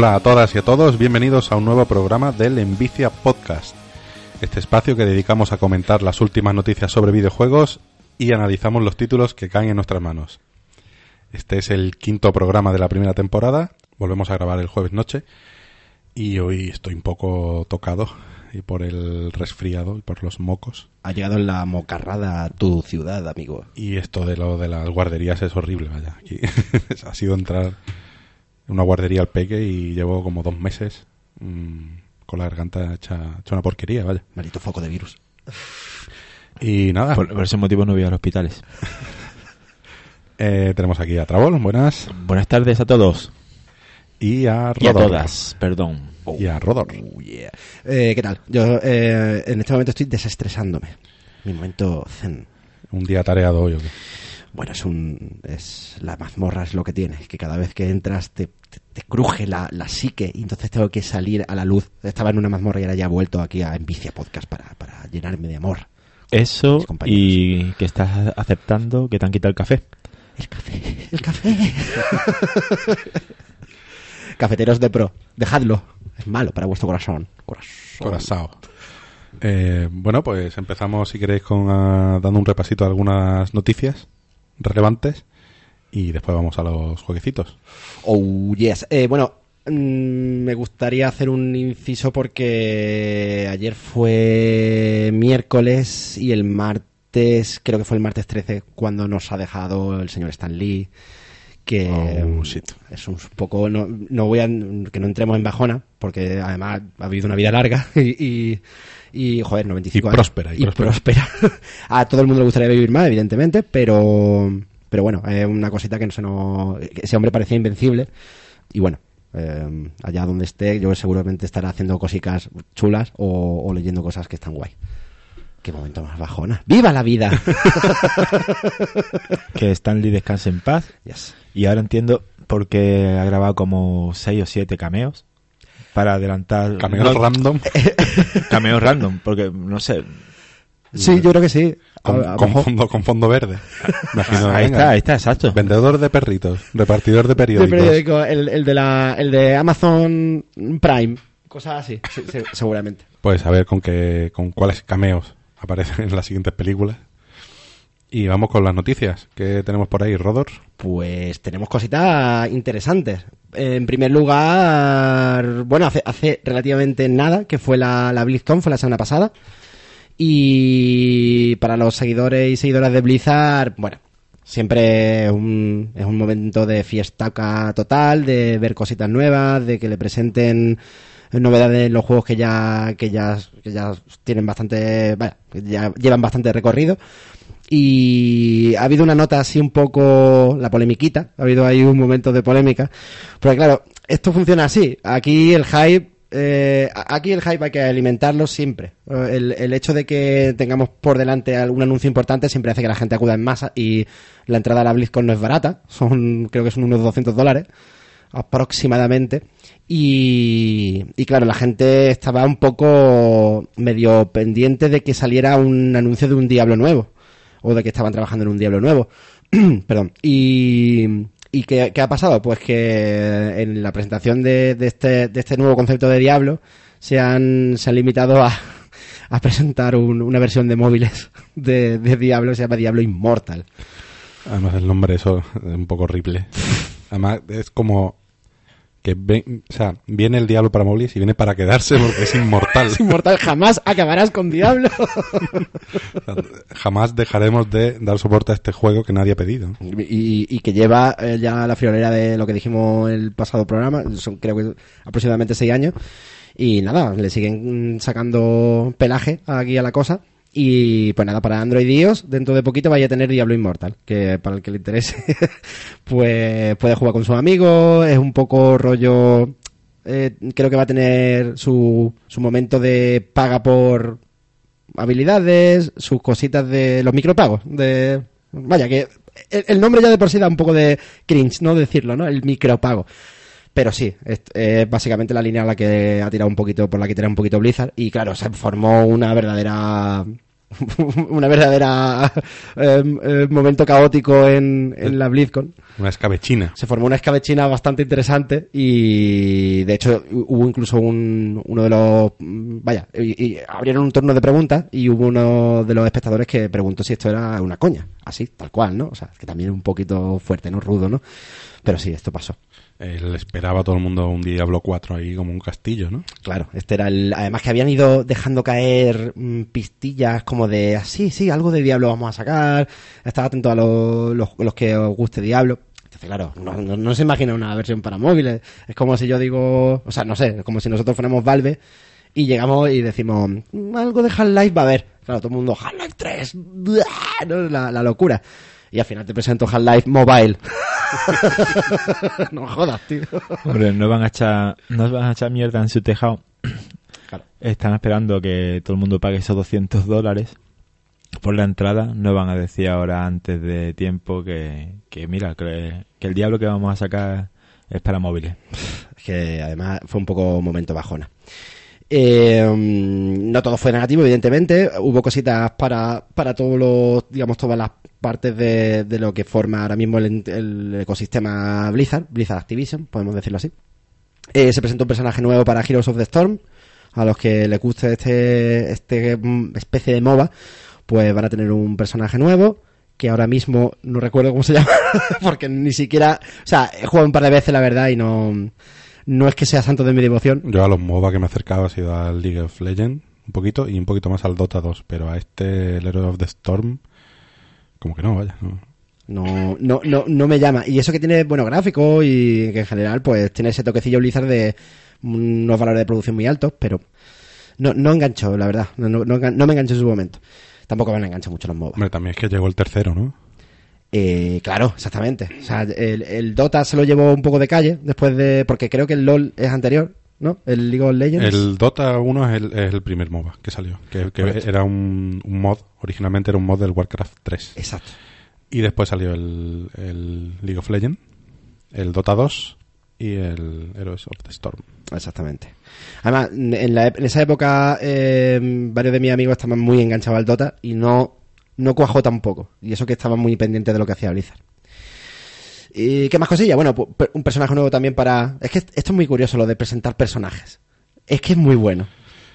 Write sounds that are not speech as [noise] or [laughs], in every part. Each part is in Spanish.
Hola a todas y a todos, bienvenidos a un nuevo programa del Envicia Podcast. Este espacio que dedicamos a comentar las últimas noticias sobre videojuegos y analizamos los títulos que caen en nuestras manos. Este es el quinto programa de la primera temporada, volvemos a grabar el jueves noche y hoy estoy un poco tocado y por el resfriado y por los mocos. Ha llegado la mocarrada a tu ciudad, amigo. Y esto de lo de las guarderías es horrible, vaya. Aquí [laughs] ha sido entrar una guardería al peque y llevo como dos meses mmm, con la garganta hecha, hecha, una porquería, vaya. Maldito foco de virus. Y nada. Por, por ese motivo no voy a los hospitales. [laughs] eh, tenemos aquí a Trabol, buenas. Buenas tardes a todos. Y a Rodor. Y a todas, perdón. Y a Rodor. Oh, yeah. eh, ¿Qué tal? Yo eh, en este momento estoy desestresándome. Mi momento zen. Un día tareado hoy, ¿o qué? Bueno, es un. Es, la mazmorra es lo que tiene. Que cada vez que entras te, te, te cruje la, la, psique y entonces tengo que salir a la luz. Estaba en una mazmorra y ahora ya he vuelto aquí a Envicia Podcast para, para llenarme de amor. Eso y que estás aceptando que te han quitado el café. El café, el café. [laughs] Cafeteros de pro, dejadlo. Es malo para vuestro corazón. Corazón. Corazón. Eh, bueno, pues empezamos, si queréis, con uh, dando un repasito a algunas noticias relevantes y después vamos a los jueguecitos. Oh, yes. Eh, bueno, mmm, me gustaría hacer un inciso porque ayer fue miércoles y el martes, creo que fue el martes 13, cuando nos ha dejado el señor Stan Lee que oh, es un poco no, no, voy a que no entremos en bajona porque además ha habido una vida larga [laughs] y, y, y joder 95 y años próspera y, y próspera. próspera. [laughs] a todo el mundo le gustaría vivir más evidentemente pero pero bueno es una cosita que no se nos ese hombre parecía invencible y bueno eh, allá donde esté yo seguramente estará haciendo cositas chulas o, o leyendo cosas que están guay Qué momento más bajona. ¡Viva la vida! [laughs] [laughs] que Stanley descanse en paz. Yes. Y ahora entiendo por qué ha grabado como 6 o 7 cameos. Para adelantar. ¿Cameos no, random? [laughs] cameos random, porque no sé. Sí, yo creo que sí. Con, a, a con, fondo, con fondo verde. [laughs] Imagino, ahí venga. está, ahí está, exacto. Vendedor de perritos, repartidor de periódicos. De periódico, el, el, de la, el de Amazon Prime. Cosas así, sí, sí, [laughs] seguramente. Pues a ver con qué, con cuáles cameos aparecen en las siguientes películas. Y vamos con las noticias. ¿Qué tenemos por ahí, Rodor? Pues tenemos cositas interesantes. En primer lugar, bueno, hace, hace relativamente nada, que fue la, la BlizzCon, fue la semana pasada. Y para los seguidores y seguidoras de Blizzard, bueno, siempre es un, es un momento de fiestaca total, de ver cositas nuevas, de que le presenten novedades en los juegos que ya que ya que ya tienen bastante que ya llevan bastante recorrido y ha habido una nota así un poco la polemiquita ha habido ahí un momento de polémica porque claro esto funciona así aquí el hype eh, aquí el hype hay que alimentarlo siempre el, el hecho de que tengamos por delante algún anuncio importante siempre hace que la gente acuda en masa y la entrada a la BlizzCon no es barata son creo que son unos 200 dólares aproximadamente y, y, claro, la gente estaba un poco medio pendiente de que saliera un anuncio de un Diablo nuevo. O de que estaban trabajando en un Diablo nuevo. [clears throat] Perdón. Y, ¿Y qué, qué, ha pasado? Pues que en la presentación de, de, este, de este nuevo concepto de Diablo se han, se han limitado a, [laughs] a presentar un, una versión de móviles [laughs] de, de Diablo, se llama Diablo Immortal. Además el nombre eso es un poco horrible. [laughs] Además es como que ven, o sea, viene el diablo para móviles y viene para quedarse porque es inmortal. [laughs] es inmortal, jamás acabarás con diablo. jamás dejaremos de dar soporte a este juego que nadie ha pedido. Y, y que lleva eh, ya la friolera de lo que dijimos el pasado programa, son creo que aproximadamente seis años. Y nada, le siguen sacando pelaje aquí a la cosa. Y pues nada, para Android dentro de poquito vaya a tener Diablo Immortal, que para el que le interese, [laughs] pues puede jugar con sus amigos, es un poco rollo, eh, creo que va a tener su, su momento de paga por habilidades, sus cositas de los micropagos, de, vaya que el, el nombre ya de por sí da un poco de cringe, ¿no? Decirlo, ¿no? El micropago. Pero sí, es, es, básicamente la línea a la que ha tirado un poquito, por la que tira un poquito Blizzard. Y claro, se formó una verdadera [laughs] una verdadera eh, [laughs] eh, momento caótico en, en la BlizzCon. Una escabechina. Se formó una escabechina bastante interesante y de hecho hubo incluso un, uno de los... mm, Vaya, y, y abrieron un turno de preguntas y hubo uno de los espectadores que preguntó si esto era una coña. Así, tal cual, ¿no? O sea, que también un poquito fuerte, ¿no? Rudo, ¿no? Pero sí, esto pasó. Él esperaba todo el mundo un Diablo 4 ahí como un castillo, ¿no? Claro, este era el. Además que habían ido dejando caer mm, pistillas como de así, sí, algo de Diablo vamos a sacar. Estad atento a los, los, que os guste Diablo. Entonces, claro, no, no- no se imagina una versión para móviles. Es como si yo digo, o sea, no sé, como si nosotros fuéramos Valve y llegamos y decimos, "Mm, algo de Half-Life va a haber. Claro, todo el mundo, Half-Life 3, ¡buah! ¿no? La, la locura. Y al final te presento Half-Life Mobile. [laughs] no jodas, tío. Hombre, no van a echar, no van a echar mierda en su tejado. Claro. Están esperando que todo el mundo pague esos 200 dólares por la entrada. No van a decir ahora antes de tiempo que, que mira, que, que el diablo que vamos a sacar es para móviles. Es que además fue un poco momento bajona. Eh, no todo fue negativo, evidentemente. Hubo cositas para, para todos los, digamos, todas las partes de, de lo que forma ahora mismo el, el ecosistema Blizzard, Blizzard Activision, podemos decirlo así. Eh, se presentó un personaje nuevo para Heroes of the Storm. A los que les guste este, este mm, especie de MOBA, pues van a tener un personaje nuevo que ahora mismo no recuerdo cómo se [laughs] llama, porque ni siquiera, o sea, he jugado un par de veces la verdad y no, no es que sea santo de mi devoción. Yo a los MOBA que me he acercado ha sido al League of Legends, un poquito, y un poquito más al Dota 2, pero a este, el Hero of the Storm, como que no, vaya. no. No, no, no, no me llama. Y eso que tiene buenos gráficos y que en general pues tiene ese toquecillo Blizzard de unos valores de producción muy altos, pero no, no enganchó, la verdad. No, no, no me enganchó en su momento. Tampoco me enganchó mucho los MOBA. Hombre, también es que llegó el tercero, ¿no? Eh, claro, exactamente. O sea, el, el Dota se lo llevó un poco de calle después de... Porque creo que el LoL es anterior, ¿no? El League of Legends. El Dota 1 es el, es el primer MOBA que salió, que, era un, un mod, originalmente era un mod del Warcraft 3. Exacto. Y después salió el, el League of Legends, el Dota 2 y el Heroes of the Storm. Exactamente. Además, en, la en esa época, eh, varios de mis amigos estaban muy enganchados al Dota y no, no cuajó tampoco. Y eso que estaban muy pendientes de lo que hacía Blizzard. ¿Y qué más cosilla? Bueno, un personaje nuevo también para... Es que esto es muy curioso lo de presentar personajes. Es que es muy bueno.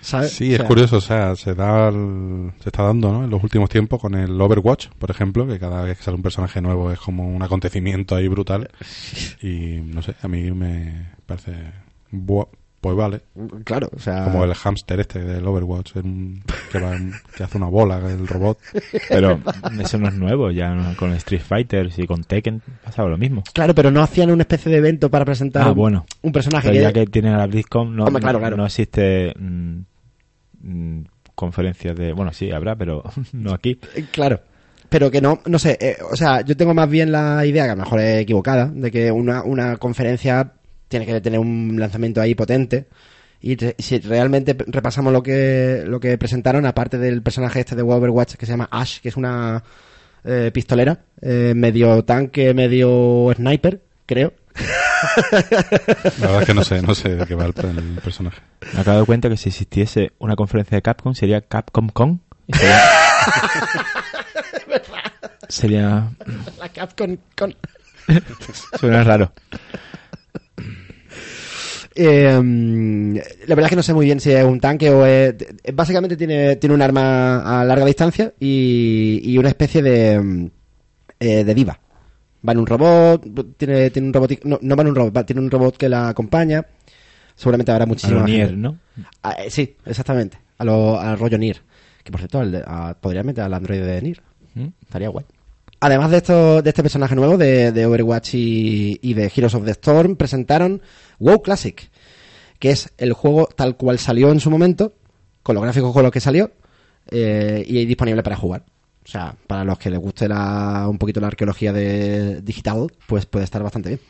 ¿sabes? Sí, O es curioso, o sea, se da el- se está dando, ¿no? En los últimos tiempos con el Overwatch, por ejemplo, que cada vez que sale un personaje nuevo es como un acontecimiento ahí brutal. Y no sé, a mí me parece buah, pues vale, Claro, o sea... como el hámster este del Overwatch, que, va en- que hace una bola el robot. Pero eso no es nuevo, ya no- con Street Fighter y con Tekken pasaba lo mismo. Claro, pero no hacían una especie de evento para presentar Ah, un, bueno. un personaje Pero que... ya que tienen a la BlizzCon, no, Hombre, claro, claro. no existe mm, mm, conferencias de... Bueno, sí, habrá, pero [laughs] no aquí. Eh, Claro. Pero que no, no sé, eh, o sea, yo tengo más bien la idea, que a lo mejor es equivocada, de que una, una conferencia tiene que tener un lanzamiento ahí potente. Y si realmente repasamos lo que, lo que presentaron, aparte del personaje este de Overwatch que se llama Ash, que es una eh, pistolera, eh, medio tanque, medio sniper, creo. [laughs] La verdad es que no sé, no sé de qué va el, el personaje. Me acabo de dar cuenta que si existiese una conferencia de Capcom sería Capcom Con. Sería, [laughs] sería... La Capcom con... [laughs] Suena raro. Eh, la verdad es que no sé muy bien si es un tanque o es... Básicamente tiene, tiene un arma a larga distancia y, y una especie de, mm, eh, de diva. Va en un robot, tiene, tiene un robot... No, no va en un robot, va- tiene un robot que la acompaña. Seguramente habrá. Nier, ¿no? Ah, eh, sí, exactamente. A lo, al rollo Nier. Que por cierto, al a- podría meter al androide de Nier. ¿Mm? Estaría guay. Además de esto, de este personaje nuevo de, de Overwatch y, y de Heroes of the Storm, presentaron WoW Classic, que es el juego tal cual salió en su momento, con los gráficos con los que salió, eh, y disponible para jugar. O sea, para los que les guste la, un poquito la arqueología de digital, pues puede estar bastante bien.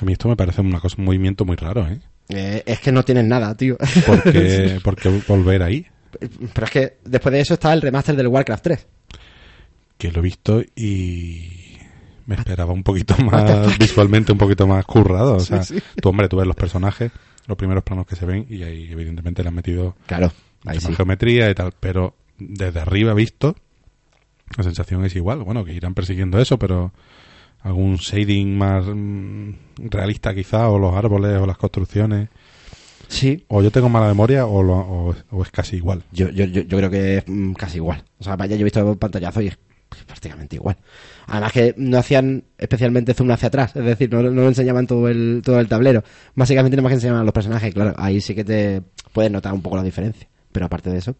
A mí esto me parece una cosa, un movimiento muy raro, ¿eh? Eh, es que no tienen nada, tío. Porque, [laughs] porque volver ahí, Pero es que después de eso está el remaster del Warcraft 3. Que lo he visto y me esperaba un poquito [laughs] más visualmente un poquito más currado o sea sí. tú hombre tú ves los personajes los primeros planos que se ven y ahí evidentemente le han metido Claro, ahí más geometría y tal pero desde arriba visto, la sensación es igual. Bueno, que irán persiguiendo eso, pero algún shading más mm, realista quizá, o los árboles, o las construcciones. Sí. O yo tengo mala memoria, o, lo- o- o es casi igual. Yo, yo, yo, creo que es mm, casi igual. O sea, vaya, yo he visto el pantallazo y es prácticamente igual. Además que no hacían especialmente zoom hacia atrás, es decir, no, no enseñaban todo el, todo el tablero. Básicamente nada más que enseñaban a los personajes, claro, ahí sí que te puedes notar un poco la diferencia. Pero aparte de eso.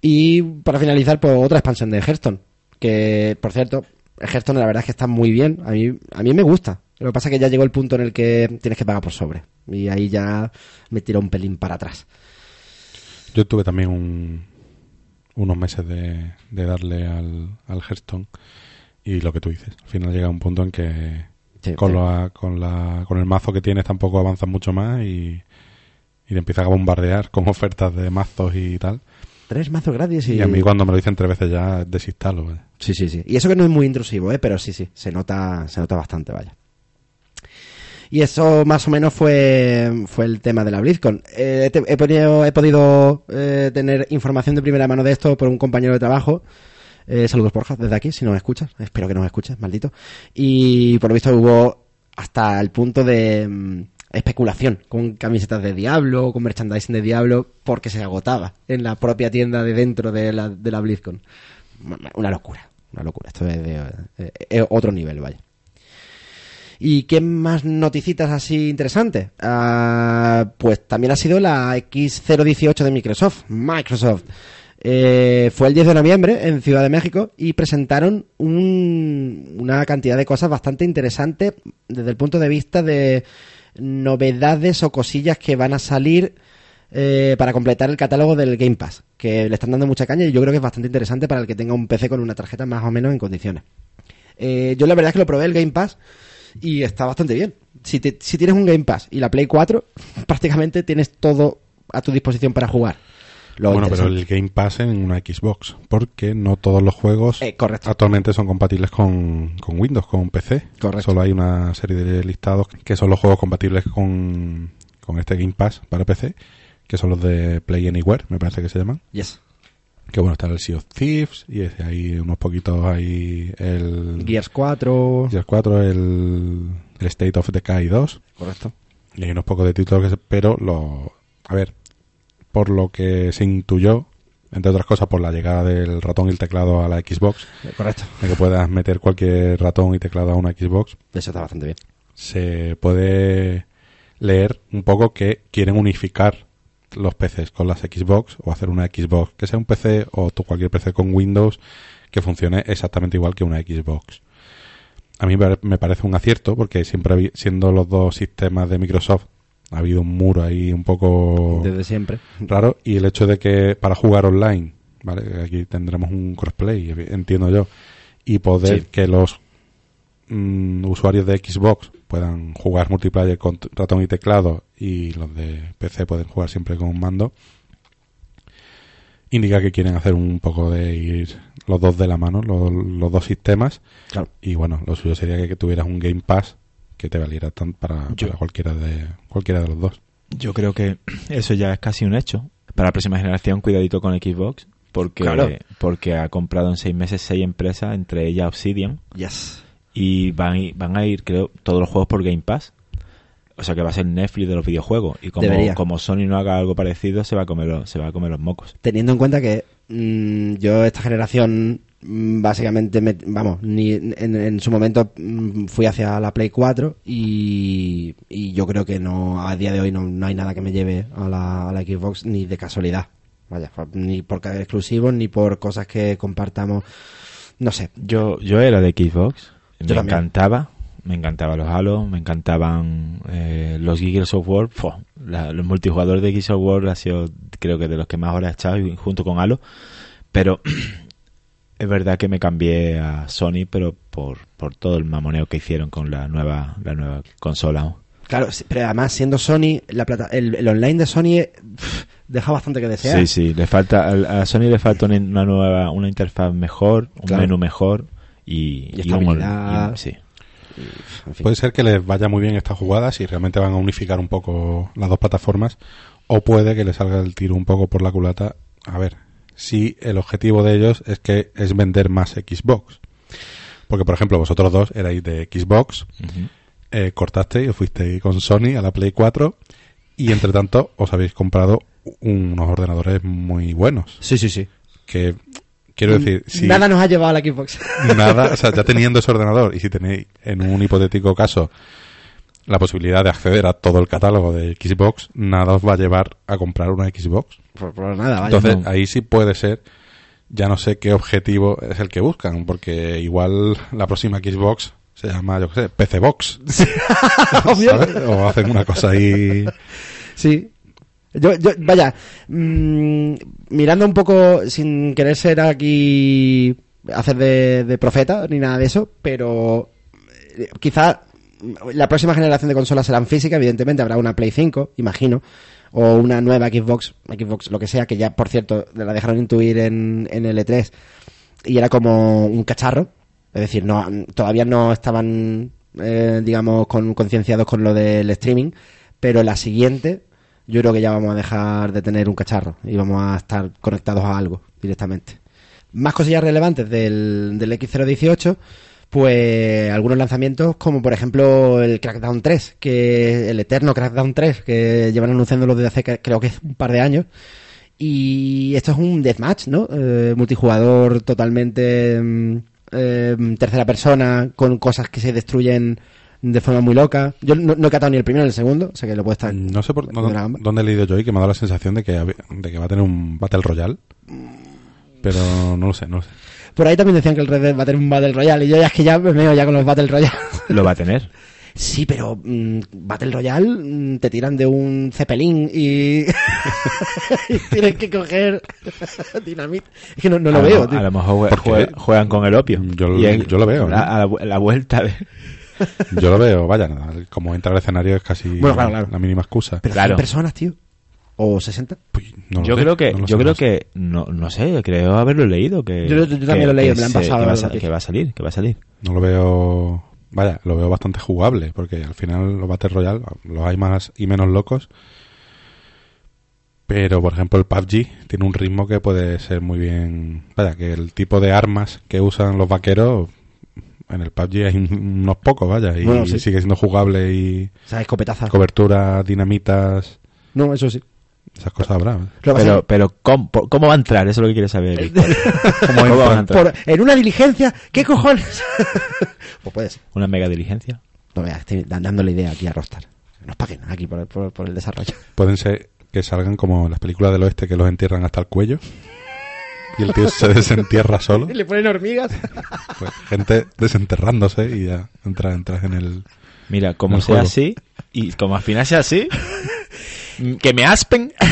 Y para finalizar, pues otra expansión de Hearthstone. Que, por cierto, Hearthstone la verdad es que está muy bien. A mí, a mí me gusta. Lo que pasa es que ya llegó el punto en el que tienes que pagar por sobre. Y ahí ya me tiró un pelín para atrás. Yo tuve también un- unos meses de, de darle al, al Hearthstone y lo que tú dices. Al final llega un punto en que Sí, con, te- la- con, la, con el mazo que tienes tampoco avanzas mucho más y, y te empiezas a bombardear con ofertas de mazos y tal. Tres mazos gratis y... Y a mí cuando me lo dicen tres veces ya desinstalo. Sí, sí, sí. Y eso que no es muy intrusivo, ¿eh? Pero sí, sí, se nota, se nota bastante, vaya. Y eso más o menos fue, fue el tema de la BlizzCon. Eh, te- he, podido, he podido eh, tener información de primera mano de esto por un compañero de trabajo. Eh, saludos, Borja, desde aquí, si nos escuchas. Espero que nos escuches, maldito. Y por lo visto hubo hasta el punto de mm, especulación con camisetas de Diablo, con merchandising de Diablo, porque se agotaba en la propia tienda de dentro de la, de la BlizzCon. Una locura, una locura. Esto es de eh, eh, otro nivel, vaya. ¿Y qué más noticitas así interesantes? Ah, pues también ha sido la X018 de Microsoft. Microsoft. Eh, fue el 10 de noviembre en Ciudad de México y presentaron un- una cantidad de cosas bastante interesantes desde el punto de vista de novedades o cosillas que van a salir eh, para completar el catálogo del Game Pass, que le están dando mucha caña y yo creo que es bastante interesante para el que tenga un PC con una tarjeta más o menos en condiciones. Eh, yo la verdad es que lo probé el Game Pass y está bastante bien. Si, te- si tienes un Game Pass y la Play 4, [laughs] prácticamente tienes todo a tu disposición para jugar. Lo bueno, pero el Game Pass en una Xbox, porque no todos los juegos Eh, correcto. actualmente son compatibles con, con Windows, con PC. Correcto. Solo hay una serie de listados que son los juegos compatibles con, con este Game Pass para PC, que son los de Play Anywhere, me parece que se llaman. Yes. Que bueno, está el Sea of Thieves y hay unos poquitos ahí el Gears 4. Gears 4, el, el State of Decay 2 Correcto. y hay unos pocos de títulos que se- pero lo a ver por lo que se intuyó entre otras cosas por la llegada del ratón y el teclado a la Xbox Correcto. de que puedas meter cualquier ratón y teclado a una Xbox Eso está bastante bien. se puede leer un poco que quieren unificar los PCs con las Xbox o hacer una Xbox que sea un PC o tu- cualquier PC con Windows que funcione exactamente igual que una Xbox. A mí me parece un acierto porque siempre siendo los dos sistemas de Microsoft ha habido un muro ahí un poco Desde siempre. raro y el hecho de que para jugar online, ¿vale? Aquí tendremos un crossplay, entiendo yo, y poder Sí. que los mm, usuarios de Xbox puedan jugar multiplayer con ratón y teclado y los de PC pueden jugar siempre con un mando, indica que quieren hacer un poco de ir los dos de la mano, los, los dos sistemas, Claro. y bueno, lo suyo sería que, que tuvieras un Game Pass que te valiera tan para, Yo- para cualquiera de cualquiera de los dos. Yo creo que [clears throat] eso ya es casi un hecho. Para la próxima generación, cuidadito con Xbox, porque, Claro. porque ha comprado en seis meses seis empresas, entre ellas Obsidian, Yes. Y van, van a ir, creo, todos los juegos por Game Pass. O sea que va a ser Netflix de los videojuegos. Y como, Debería. como Sony no haga algo parecido, se va a comer los, se va a comer los mocos. Teniendo en cuenta que mm, yo esta generación mm, básicamente, me- vamos, ni en, en su momento mm, fui hacia la Play 4 y, y yo creo que no a día de hoy no, no hay nada que me lleve a la, a la Xbox ni de casualidad. Vaya, ni por cada exclusivo ni por cosas que compartamos. No sé. Yo, yo era de Xbox, me también. encantaba, me encantaban los Halo, me encantaban eh, los Gears of War, la- los multijugadores de Gears of War ha sido creo que de los que más horas he echado junto con Halo, pero [clears throat] es verdad que me cambié a Sony, pero por, por todo el mamoneo que hicieron con la nueva, la nueva consola. Claro, pero además siendo Sony, la plata, el, el online de Sony eh, deja bastante que desear. Sí, sí, le falta, a Sony le falta una, una nueva, una interfaz mejor, un Claro. menú mejor y, Y estabilidad. y un- sí. En fin. Puede ser que les vaya muy bien esta jugada si realmente van a unificar un poco las dos plataformas o puede que les salga el tiro un poco por la culata. A ver, si el objetivo de ellos es que es vender más Xbox. Porque, por ejemplo, vosotros dos erais de Xbox, eh, cortasteis, os fuisteis con Sony a la Play 4 y, entre tanto, os habéis comprado unos ordenadores muy buenos. Sí, sí, sí. Que, quiero decir, si Nada nos ha llevado a la Xbox. [laughs] nada, o sea, ya teniendo ese ordenador y si tenéis, en un hipotético caso, la posibilidad de acceder a todo el catálogo de Xbox, nada os va a llevar a comprar una Xbox. por, por nada, vaya. Entonces, no. ahí sí puede ser, ya no sé qué objetivo es el que buscan, porque igual la próxima Xbox se llama, yo qué sé, PC Box, [laughs] [laughs] Obvio. ¿sabes? O hacen una cosa ahí... Sí. Yo, yo, vaya, mm, mirando un poco, sin querer ser aquí, hacer de, de profeta ni nada de eso, pero eh, quizá la próxima generación de consolas serán físicas, evidentemente habrá una Play 5, imagino, o una nueva Xbox, Xbox lo que sea, que ya, por cierto, la dejaron intuir en, en el E3, y era como un cacharro, es decir, no, todavía no estaban, eh, digamos, con, concienciados con lo del streaming, pero la siguiente, yo creo que ya vamos a dejar de tener un cacharro y vamos a estar conectados a algo directamente. Más cosillas relevantes del, del X018, pues algunos lanzamientos como por ejemplo el Crackdown 3, que el eterno Crackdown 3, que llevan anunciándolo desde hace creo que un par de años. Y esto es un deathmatch, ¿no? Eh, multijugador totalmente mm, eh, tercera persona, con cosas que se destruyen de forma muy loca. Yo no, no he catado ni el primero ni el segundo, o sea que lo puedo estar. No sé por dónde he leído yo y que me ha dado la sensación de que, de que va a tener un Battle Royale. Pero no lo sé, no lo sé. Por ahí también decían que el Red Dead va a tener un Battle Royale y yo ya es que ya me veo ya con los Battle Royale. Lo va a tener. [laughs] Sí, pero mm, Battle Royale mm, te tiran de un Zeppelin y, [laughs] y tienes que coger [laughs] dinamita. Es que no, no lo a, veo, lo, tío. a lo mejor juegan con el opio. Yo lo- Y el- yo lo veo, a la, la vuelta de... [laughs] Yo lo veo, vaya, nada, como entra al escenario es casi Bueno, claro, claro. la mínima excusa. Pero Claro. 100 personas, tío. O 60. Pues, no lo yo sé, creo que no yo sé, creo que no no sé creo haberlo leído que Yo- yo- yo que- también lo he leído, me lo han pasado que va, a que va a salir que va a salir No lo veo. Vaya, lo veo bastante jugable, porque al final los Battle Royale los hay más y menos locos. Pero, por ejemplo, el PUBG tiene un ritmo que puede ser muy bien. Vaya, que el tipo de armas que usan los vaqueros. En el PUBG hay un- unos pocos, vaya, y Bueno, sí. sigue siendo jugable y O sea, escopetazas. cobertura, dinamitas, No, eso sí. esas cosas habrá. ¿eh? Pero es pero ¿cómo, cómo va a entrar eso es lo que quiere saber Víctor. [laughs] ¿Cómo [laughs] ¿Cómo van a entrar? por- en una diligencia, ¿qué cojones? [laughs] pues puede ser. una mega diligencia No veas, estoy dan- dándole idea aquí a Rostar. Que Nos paguen aquí por, por- por el desarrollo. Pueden ser que salgan como las películas del oeste que los entierran hasta el cuello. Y el tío se desentierra solo. [laughs] Le ponen hormigas. Pues, gente desenterrándose y ya entra, entras en el... mira como El sea juego. así y como al final sea así [laughs] que me aspen [laughs]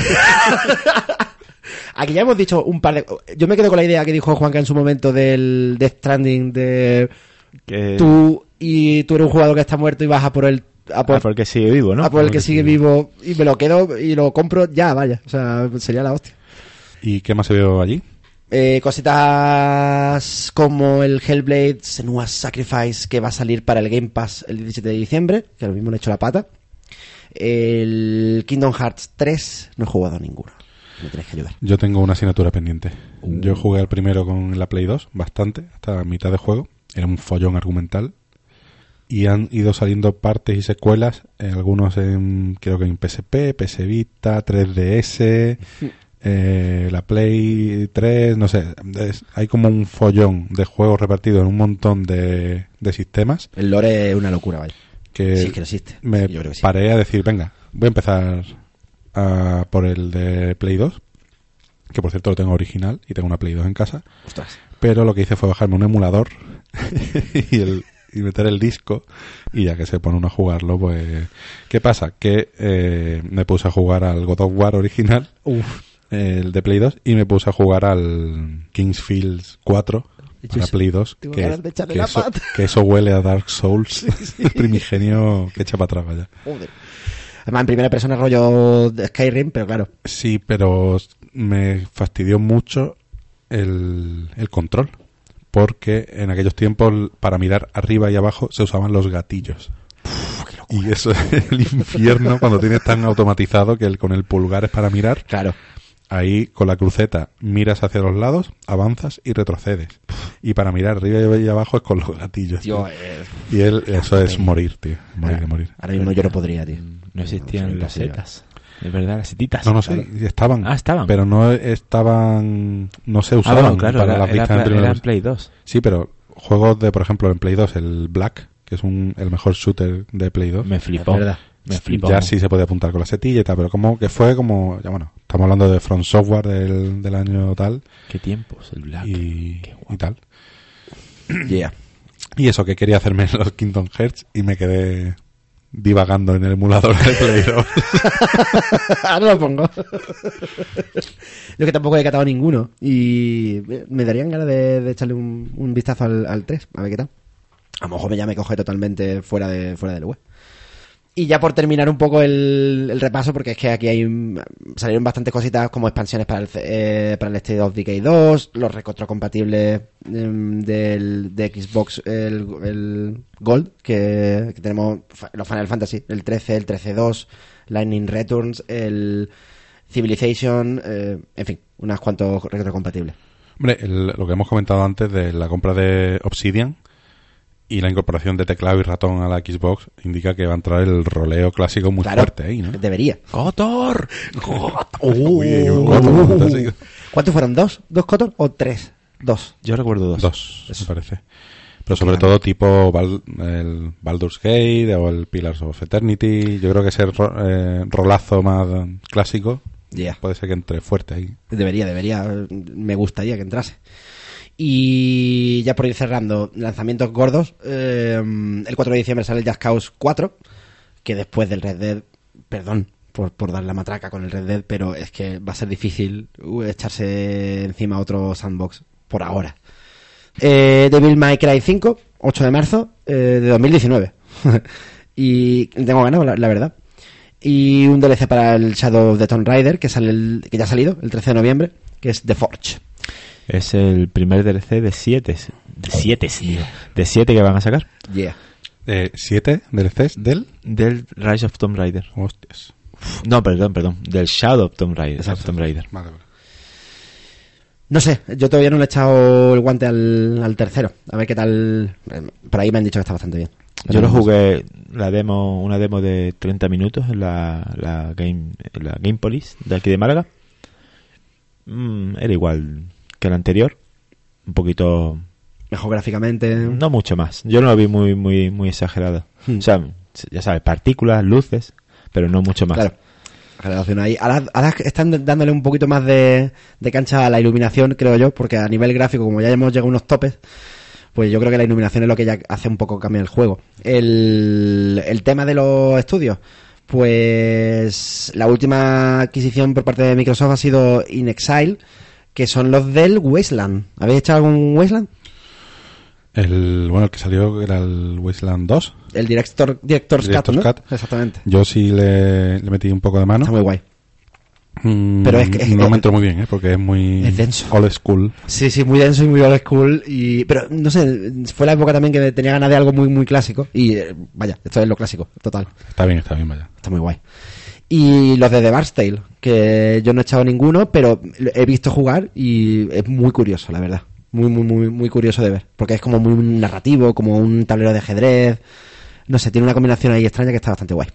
Aquí ya hemos dicho un par de... Yo me quedo con la idea que dijo Juanca en su momento del Death Stranding de que tú y tú eres un jugador que está muerto y vas a por el... A por, ah, porque sigue vivo no a por el que sigue sí. vivo y me lo quedo y lo compro ya, vaya. O sea, sería la hostia. ¿Y qué más se vio allí? Eh, cositas como el Hellblade Senua's Sacrifice que va a salir para el Game Pass el 17 de diciembre, que lo mismo le he hecho la pata. El Kingdom Hearts 3 no he jugado a ninguno. Me tenéis que ayudar. Yo tengo una asignatura pendiente. Uh. Yo jugué al primero con la Play 2, bastante, hasta mitad de juego. Era un follón argumental. Y han ido saliendo partes y secuelas, eh, algunos en, creo que en PSP, PS Vita, 3DS, [laughs] eh, la Play 3, no sé. es- hay como un follón de juegos repartidos en un montón de, de sistemas El lore es una locura, vaya. que Sí, es que existe. me Yo creo que sí. paré a decir, venga, voy a empezar a por el de Play 2, que por cierto lo tengo original y tengo una Play 2 en casa, Ostras. pero lo que hice fue bajarme un emulador [laughs] y, el, y meter el disco y ya que se pone uno a jugarlo, pues... ¿Qué pasa? Que eh, me puse a jugar al God of War original, el de Play 2, y me puse a jugar al Kingsfield 4 para Play 2, tengo que, eso, pata. que eso huele a Dark Souls [laughs] primigenio que echa para atrás, vaya. Joder. Además, en primera persona rollo de Skyrim, pero claro. Sí, pero me fastidió mucho el, el control. Porque en aquellos tiempos, para mirar arriba y abajo, se usaban los gatillos. Y eso es el infierno cuando tienes tan automatizado que el, con el pulgar es para mirar. Claro. Ahí con la cruceta miras hacia los lados, avanzas y retrocedes. Y para mirar arriba y abajo es con los gatillos. Tío, eh, Y él, eso es morir, tío. Morir de morir. ahora mismo yo no podría, tío. No existían No, las setas. De verdad, las setitas. No, no sé, estaban. Ah, estaban. Pero no estaban. No se Ah, usaban bueno, claro, para era, las era, vistas en. Play 2. Sí, pero juegos de, por ejemplo, en Play 2, el Black, que es un, el mejor shooter de Play 2. Me flipó. Es verdad. Me flipó. Ya sí se podía apuntar con la setilla y tal, pero como que fue como, ya bueno, estamos hablando de From Software del, del año tal Qué tiempos, el Black. y, Qué guapo. y tal. Yeah. Y eso que quería hacerme en [laughs] los Kingdom Hearts y me quedé divagando en el emulador de Play 2. [laughs] Ahora lo pongo. Yo que tampoco he catado ninguno. Y me darían ganas de, de echarle un, un vistazo al, al 3, a ver qué tal. A lo mejor ya me coge totalmente fuera de fuera del web. Y ya por terminar un poco el, repaso, porque es que aquí hay salieron bastantes cositas como expansiones para el, eh, para el State of Decay 2, los recontracompatibles em, del, de Xbox, el, el Gold, que, tenemos los Final Fantasy, el 13, el 13-2, Lightning Returns, el Civilization, eh, en fin, unas cuantos retrocompatibles. Hombre, el- lo que hemos comentado antes de la compra de Obsidian y la incorporación de teclado y ratón a la Xbox indica que va a entrar el roleo clásico muy Claro, fuerte ahí, ¿no? Debería. ¡Cotor! [laughs] Uy, un coto, fantástico. ¿Cuántos fueron? ¿Dos? ¿Dos Cotor o tres? Dos. Yo recuerdo dos. Dos, me parece. Pero sobre todo tipo Bal- el Baldur's Gate o el Pillars of Eternity. Yo creo que ese ro- eh, rolazo más clásico puede ser que entre fuerte ahí. Debería, debería. Me gustaría que entrase. Y ya por ir cerrando, lanzamientos gordos. eh, el 4 de diciembre sale el Just Cause 4, que después del Red Dead, perdón por, por dar la matraca con el Red Dead, pero es que va a ser difícil uh, echarse encima otro sandbox por ahora. Eh, Devil May Cry 5, 8 de marzo eh, de 2019. [laughs] y tengo ganas, la, la verdad. Y un DLC para el Shadow of the Tomb Raider, que, sale el- que ya ha salido el 13 de noviembre, que es The Forge. Es el primer DLC de siete. De siete, digo. De siete que van a sacar. Yeah. Eh, ¿Siete DLCs del? Del Rise of Tomb Raider. Hostias. No, perdón, perdón. Del Shadow of Tomb Raider. Exacto. of Tomb Raider. Vale, vale. No sé, yo todavía no le he echado el guante al, al tercero. A ver qué tal. Eh, Por ahí me han dicho que está bastante bien. Yo lo jugué la demo, una demo de 30 minutos en la, la Game, en la Game Police de aquí de Málaga. Mm, era igual que el anterior. Un poquito, Mejor gráficamente. no mucho más. Yo no lo vi muy, muy, muy exagerado. Hmm. O sea, ya sabes, partículas, luces, pero no mucho más. Claro. Generación ahí. Ahora, ahora están dándole un poquito más de, de cancha a la iluminación, creo yo, porque a nivel gráfico, como ya hemos llegado a unos topes, pues yo creo que la iluminación es lo que ya hace un poco cambiar el juego. El, el tema de los estudios, pues la última adquisición por parte de Microsoft ha sido In Exile, que son los del Wasteland. ¿Habéis echado algún Wasteland? El, bueno, el que salió era el Wasteland 2. El Director, Director's, Director's Cut, ¿no? Exactamente. Yo sí le, le metí un poco de mano. Está muy guay. Mm, Pero es que- es- no me entró muy bien, ¿eh? porque es muy Es denso. old school. Sí, sí, muy denso y muy old school. Y, pero no sé, fue la época también que tenía ganas de algo muy, muy clásico. Y eh, vaya, esto es lo clásico, total. Está bien, está bien, vaya. Está muy guay. Y los de The Bard's Tale, que yo no he echado ninguno, pero he visto jugar y es muy curioso, la verdad. Muy, muy, muy, muy curioso de ver. Porque es como muy narrativo, como un tablero de ajedrez. No sé, tiene una combinación ahí extraña que está bastante guay.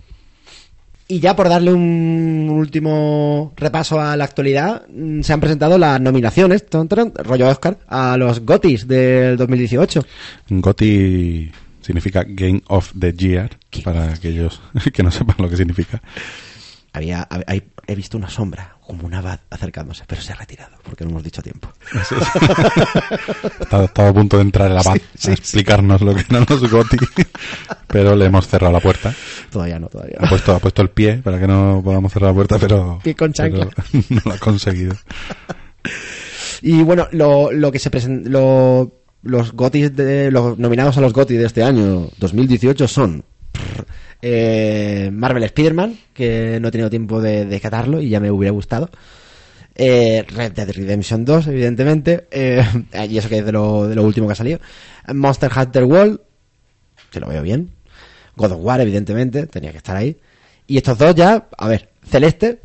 Y ya por darle un último repaso a la actualidad, mm, se han presentado las nominaciones, ton, ton, rollo Oscar, a los GOTIS del 2018. GOTY significa Game of the Year, para aquellos [laughs] que no sepan lo que significa. Había, hay- he visto una sombra, como una abad acercándose, pero se ha retirado, porque no hemos dicho a tiempo. [laughs] Estaba, estaba a punto de entrar el abad Sí, sí, a explicarnos lo que eran los GOTY, [laughs] pero le hemos cerrado la puerta. Todavía no, todavía Ha no. puesto, ha puesto el pie para que no podamos cerrar la puerta, pero, Pie con chancla. pero [laughs] no lo ha conseguido. Y bueno, lo, lo que se presenta, lo- los GOTIS de, los nominados a los GOTI de este año 2018 son eh, Marvel Spider-Man, que no he tenido tiempo de, de catarlo y ya me hubiera gustado. Eh, Red Dead Redemption 2, evidentemente. eh, y eso que es de lo, de lo último que ha salido. Monster Hunter World, que lo veo bien. God of War, evidentemente, tenía que estar ahí. Y estos dos ya, a ver, Celeste,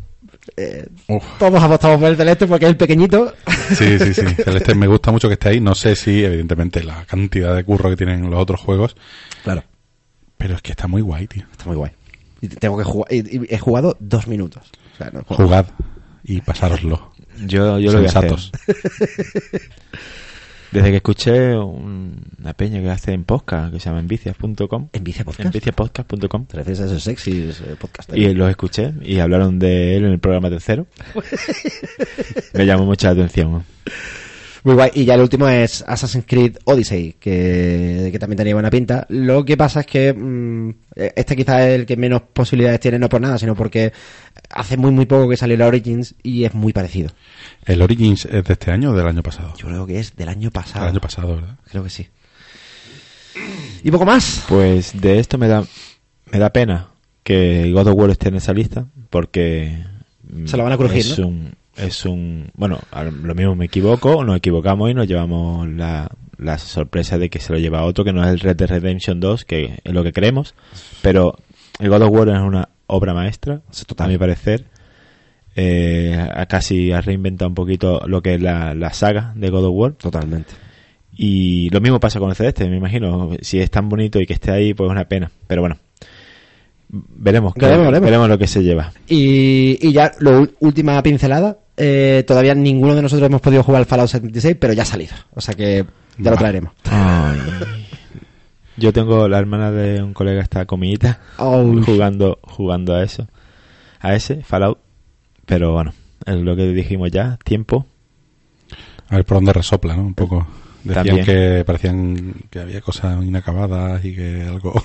Eh, todos apostamos por el Celeste porque es el pequeñito. Sí, sí, sí. Celeste me gusta mucho que esté ahí. No sé si, evidentemente, la cantidad de curro que tienen los otros juegos. Claro. Pero es que está muy guay, tío. Está muy guay. Y tengo que jugar. y- y he jugado dos minutos. O sea, no juego. Jugad y pasároslo. Yo, yo lo voy a hacer. [laughs] Desde que escuché un- una peña que hace en podcast, que se llama envicias.com. ¿En Vicia Podcast? Enviciapodcast.com. Te refieres a esos sexy eh, podcast. Y los escuché y hablaron de él en el programa tercero. [laughs] Me llamó mucha atención. Muy guay. Y ya el último es Assassin's Creed Odyssey, que, que también tenía buena pinta. Lo que pasa es que mm, este quizás es el que menos posibilidades tiene, no por nada, sino porque hace muy muy poco que salió la Origins y es muy parecido. ¿El Origins es de este año o del año pasado? Yo creo que es del año pasado. El año pasado, ¿verdad? Creo que sí. ¿Y poco más? Pues de esto me da, me da pena que God of War esté en esa lista porque mm, Se lo van a crujir, es ¿no? un es un bueno lo mismo me equivoco nos equivocamos y nos llevamos la, la sorpresa de que se lo lleva otro que no es el Red Dead Redemption 2 que es lo que creemos pero el God of War es una obra maestra a mi parecer eh, casi ha reinventado un poquito lo que es la, la saga de God of War Totalmente. y lo mismo pasa con el Celeste, me imagino. Si es tan bonito y que esté ahí, pues es una pena. Pero bueno, veremos, Veremos, veremos. lo que se lleva. Y, y ya, la última pincelada. eh, todavía ninguno de nosotros hemos podido jugar al Fallout 76, pero ya ha salido. O sea que ya lo traeremos. Yo tengo la hermana de un colega, está comidita, Oh. jugando, jugando a eso, a ese Fallout. Pero bueno, es lo que dijimos ya, tiempo. A ver por dónde resopla, ¿no? Un poco. Decían También. que parecían que había cosas inacabadas y que algo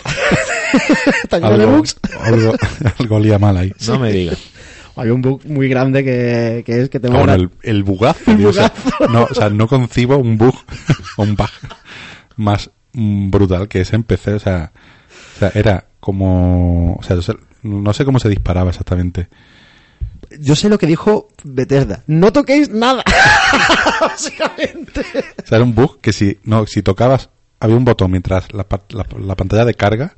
[laughs] Está lleno de algo, bugs. algo, algo olía mal ahí. No me digas. [laughs] Hay un bug muy grande que, que es que Ah, bueno, una- el, el bugazo, [laughs] El tío, o sea, bugazo. no, o sea, no concibo un bug o un bug más brutal que ese en PC, o sea, o sea, era como, o sea, yo sé- no sé cómo se disparaba exactamente. Yo sé lo que dijo Bethesda. No toquéis nada. [laughs] Básicamente. O sea, era un bug que si no si tocabas había un botón mientras la, la, la pantalla de carga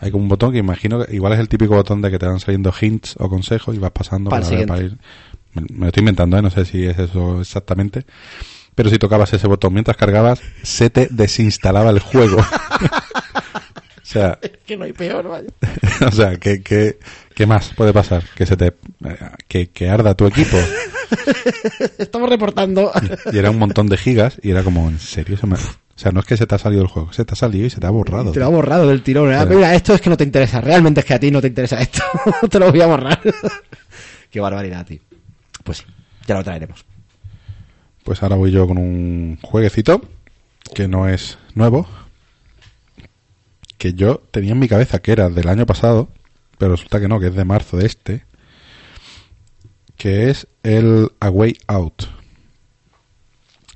hay como un botón que imagino que igual es el típico botón de que te van saliendo hints o consejos y vas pasando Para ver- siguiente. ir me, me lo estoy inventando ¿eh? no sé si es eso exactamente pero si tocabas ese botón mientras cargabas se te desinstalaba el juego [laughs] o sea que no hay peor, vaya. [laughs] o sea ¿qué, qué, qué más puede pasar que se te eh, que, que arda tu equipo [laughs] Estamos reportando. y era un montón de gigas y era como en serio Se me- o sea no es que se te ha salido el juego se te ha salido y se te ha borrado Te lo ha borrado del tirón. Pero- Mira, esto es que no te interesa. Realmente es que a ti no te interesa esto. [laughs] te lo voy a borrar. [laughs] Qué barbaridad, tío. Pues sí, ya lo traeremos. Pues ahora voy yo con un jueguecito que no es nuevo, que yo tenía en mi cabeza que era del año pasado, pero resulta que no, que es de marzo de este, que es el A Way Out.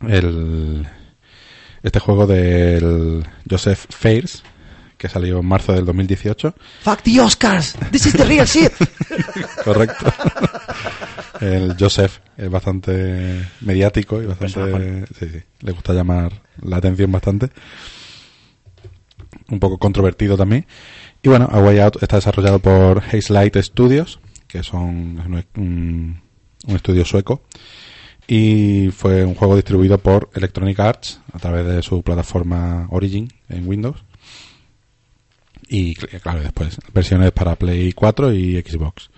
El, este juego del Joseph Fares, que salió en marzo del 2018. Fuck the Oscars. This is the real shit. [laughs] Correcto. El Joseph es bastante mediático y bastante. Personaje. Sí, sí. Le gusta llamar la atención bastante. Un poco controvertido también. Y bueno, A Way Out está desarrollado por Hazelight Studios, que son un, estudio sueco. Y fue un juego distribuido por Electronic Arts a través de su plataforma Origin en Windows. Y cl- claro, después versiones para Play 4 y Xbox.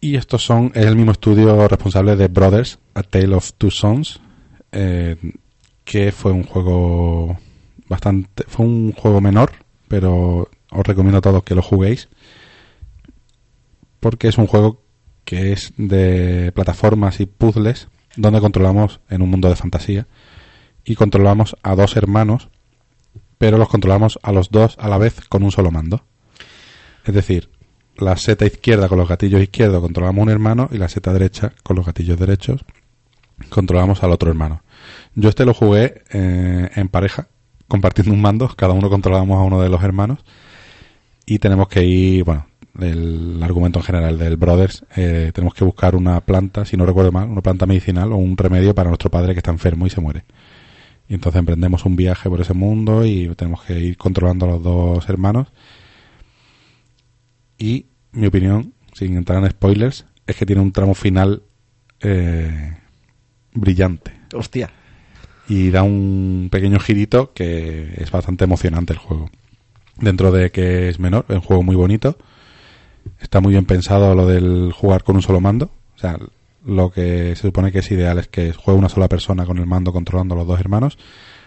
Y estos son, es el mismo estudio responsable de Brothers, A Tale of Two Sons, eh, que fue un juego bastante, fue un juego menor, pero os recomiendo a todos que lo juguéis, porque es un juego que es de plataformas y puzzles, donde controlamos en un mundo de fantasía, y controlamos a dos hermanos, pero los controlamos a los dos a la vez con un solo mando. Es decir, la seta izquierda con los gatillos izquierdos controlamos un hermano y la seta derecha con los gatillos derechos controlamos al otro hermano. Yo este lo jugué eh, en pareja, compartiendo un mando, cada uno controlábamos a uno de los hermanos y tenemos que ir, bueno, el argumento en general del Brothers, eh, tenemos que buscar una planta, si no recuerdo mal, una planta medicinal o un remedio para nuestro padre que está enfermo y se muere. Y entonces emprendemos un viaje por ese mundo y tenemos que ir controlando a los dos hermanos. Y mi opinión, sin entrar en spoilers, es que tiene un tramo final eh, brillante Hostia. y da un pequeño girito que es bastante emocionante el juego. Dentro de que es menor, es un juego muy bonito. Está muy bien pensado lo del jugar con un solo mando. O sea, lo que se supone que es ideal es que juegue una sola persona con el mando controlando a los dos hermanos,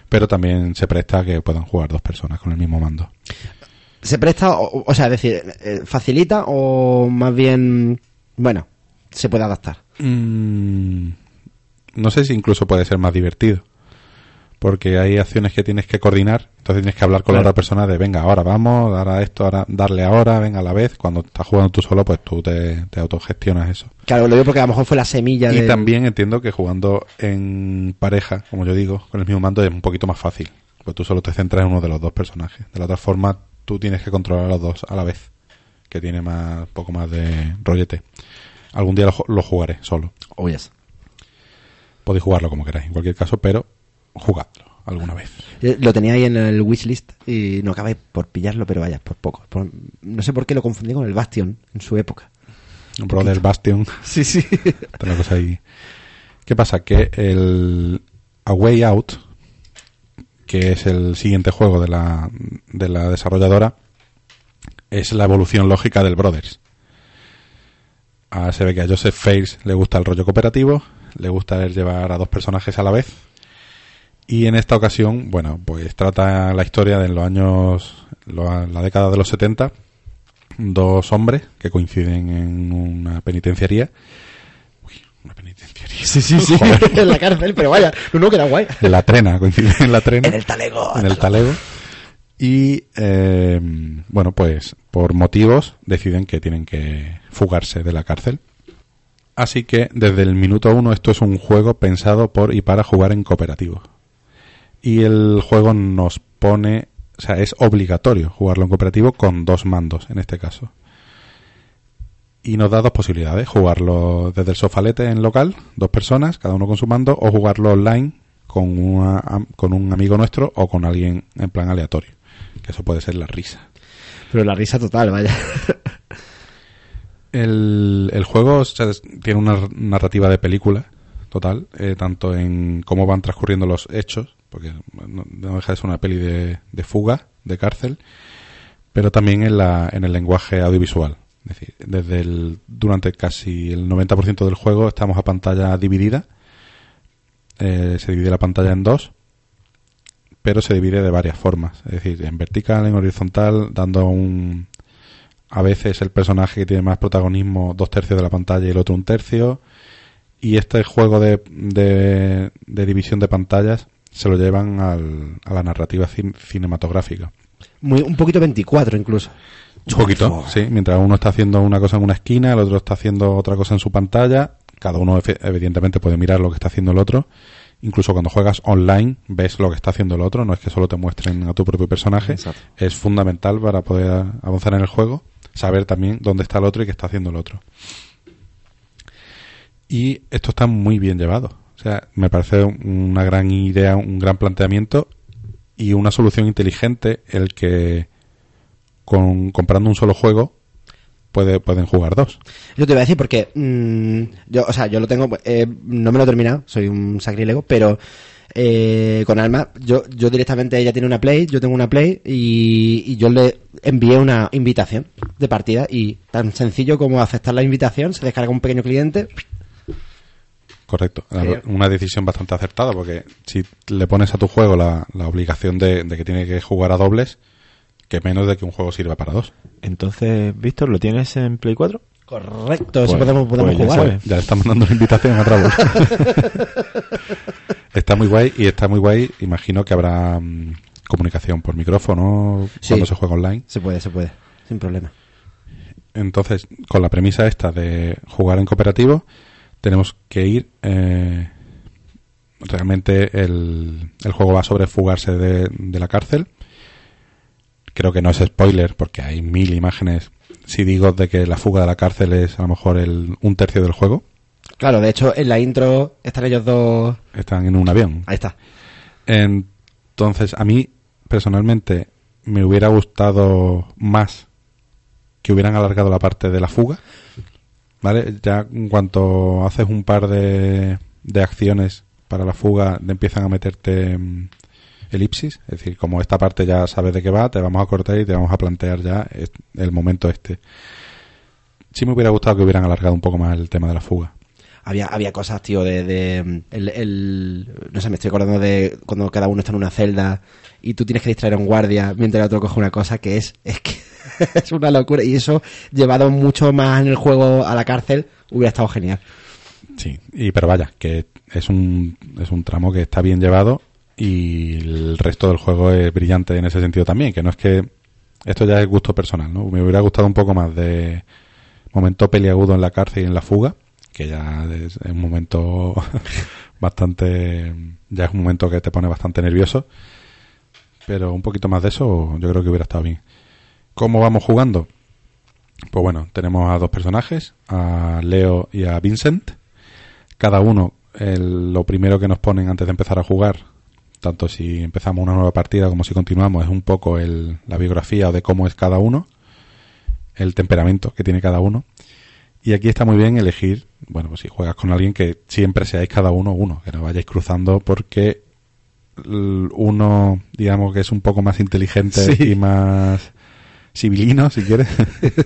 pero también se presta a que puedan jugar dos personas con el mismo mando. ¿Se presta, o, o sea, es decir, eh, facilita o más bien, bueno, se puede adaptar? Mm, no sé si incluso puede ser más divertido. Porque hay acciones que tienes que coordinar, entonces tienes que hablar con la otra persona de venga, ahora vamos, ahora esto, ahora darle ahora, venga a la vez. Cuando estás jugando tú solo, pues tú te, te autogestionas eso. Claro, lo digo porque a lo mejor fue la semilla Y también entiendo que jugando en pareja, como yo digo, con el mismo mando es un poquito más fácil. Pues tú solo te centras en uno de los dos personajes. De la otra forma, tú tienes que controlar a los dos a la vez. Que tiene más, poco más de rollete. Algún día lo, ju- lo jugaré solo. Oh, yes. Podéis jugarlo como queráis, en cualquier caso, pero jugadlo alguna vez. Eh, Lo tenía ahí en el wishlist y no acabé por pillarlo, pero vaya, por poco. Por- no sé por qué lo confundí con el Bastion en su época. Brothers Bastion, [laughs] Sí, sí. cosa ahí. ¿Qué pasa? Que el A Way Out, que es el siguiente juego de la, de la desarrolladora, es la evolución lógica del Brothers. Ah, se ve que a Joseph Fares le gusta el rollo cooperativo, le gusta el llevar a dos personajes a la vez. Y en esta ocasión, bueno, pues trata la historia de los años, la década de los 70, dos hombres que coinciden en una penitenciaría. Uy, una penitenciaría. Sí, sí, sí. Joder. [laughs] en la cárcel, pero vaya, no, que era guay. En la trena, coinciden en la trena. En el talego. en el talego. Y, eh, bueno, pues por motivos deciden que tienen que fugarse de la cárcel. Así que desde el minuto uno esto es un juego pensado por y para jugar en cooperativo. Y el juego nos pone, o sea, es obligatorio jugarlo en cooperativo con dos mandos en este caso. Y nos da dos posibilidades, jugarlo desde el sofalete en local, dos personas, cada uno con su mando, o jugarlo online con, una, con un amigo nuestro o con alguien en plan aleatorio. Que eso puede ser la risa. Pero la risa total, vaya. El, el juego o sea, es- tiene una narrativa de película total, eh, tanto en cómo van transcurriendo los hechos, porque no, deja de ser una peli de, de fuga, de cárcel, pero también en, la, en el lenguaje audiovisual. Es decir, desde el, durante casi el 90% del juego estamos a pantalla dividida. Eh, se divide la pantalla en dos, pero se divide de varias formas. Es decir, en vertical, en horizontal, dando un, a veces el personaje que tiene más protagonismo dos tercios de la pantalla y el otro un tercio. Y este juego de, de, de división de pantallas se lo llevan al- a la narrativa cin- cinematográfica. Muy, un poquito 24 incluso. Un poquito, sí. Mientras uno está haciendo una cosa en una esquina, el otro está haciendo otra cosa en su pantalla. Cada uno evidentemente puede mirar lo que está haciendo el otro. Incluso cuando juegas online ves lo que está haciendo el otro. No es que solo te muestren a tu propio personaje. Exacto. Es fundamental para poder avanzar en el juego. Saber también dónde está el otro y qué está haciendo el otro. Y esto está muy bien llevado. O sea, me parece una gran idea, un gran planteamiento y una solución inteligente el que con comprando un solo juego puede, pueden jugar dos. Yo te iba a decir porque mm, yo, o sea, yo lo tengo, eh, no me lo he terminado, soy un sacrílego, pero eh, con Alma, yo, yo directamente ella tiene una Play, yo tengo una Play y, y yo le envié una invitación de partida y tan sencillo como aceptar la invitación, se descarga un pequeño cliente. Correcto. Una decisión bastante acertada porque si le pones a tu juego la, la obligación de, de que tiene que jugar a dobles, que menos de que un juego sirva para dos. Entonces, Víctor, ¿lo tienes en Play 4? Correcto, eso Pues- podemos, podemos pues ya jugar. sabes. Ya le están mandando una invitación a [laughs] está muy guay y está muy guay. Imagino que habrá mm, comunicación por micrófono Sí. cuando se juega online. Se puede, se puede, sin problema. Entonces, con la premisa esta de jugar en cooperativo, tenemos que ir. eh, realmente el, el juego va sobre fugarse de, de la cárcel. Creo que no es spoiler porque hay mil imágenes. Si digo de que la fuga de la cárcel es a lo mejor el, un tercio del juego, Claro, de hecho, en la intro están ellos dos. están en un avión. Ahí está. Entonces, a mí personalmente me hubiera gustado más que hubieran alargado la parte de la fuga. ¿Vale? Ya en cuanto haces un par de, de acciones para la fuga, empiezan a meterte mm, elipsis, es decir, como esta parte ya sabes de qué va, te vamos a cortar y te vamos a plantear ya el momento este. Sí me hubiera gustado que hubieran alargado un poco más el tema de la fuga. Había, había cosas, tío, de... de el, el- no sé, me estoy acordando de cuando cada uno está en una celda y tú tienes que distraer a un guardia mientras el otro coge una cosa que es... Es que [laughs] es una locura. Y eso, llevado mucho más en el juego a la cárcel, hubiera estado genial. Sí, y pero vaya, que es un, es un tramo que está bien llevado y el resto del juego es brillante en ese sentido también, que no es que esto ya es gusto personal, ¿no? Me hubiera gustado un poco más de momento peliagudo en la cárcel y en la fuga, que ya es, es un momento [laughs] bastante ya es un momento que te pone bastante nervioso, pero un poquito más de eso yo creo que hubiera estado bien. ¿Cómo vamos jugando? Pues bueno, tenemos a dos personajes, a Leo y a Vincent. Cada uno, el- lo primero que nos ponen antes de empezar a jugar, tanto si empezamos una nueva partida como si continuamos, es un poco el- la biografía de cómo es cada uno, el temperamento que tiene cada uno. Y aquí está muy bien elegir, bueno, pues si juegas con alguien que siempre seáis cada uno uno, que no vayáis cruzando porque uno, digamos que es un poco más inteligente Sí. y más civilino, si quieres,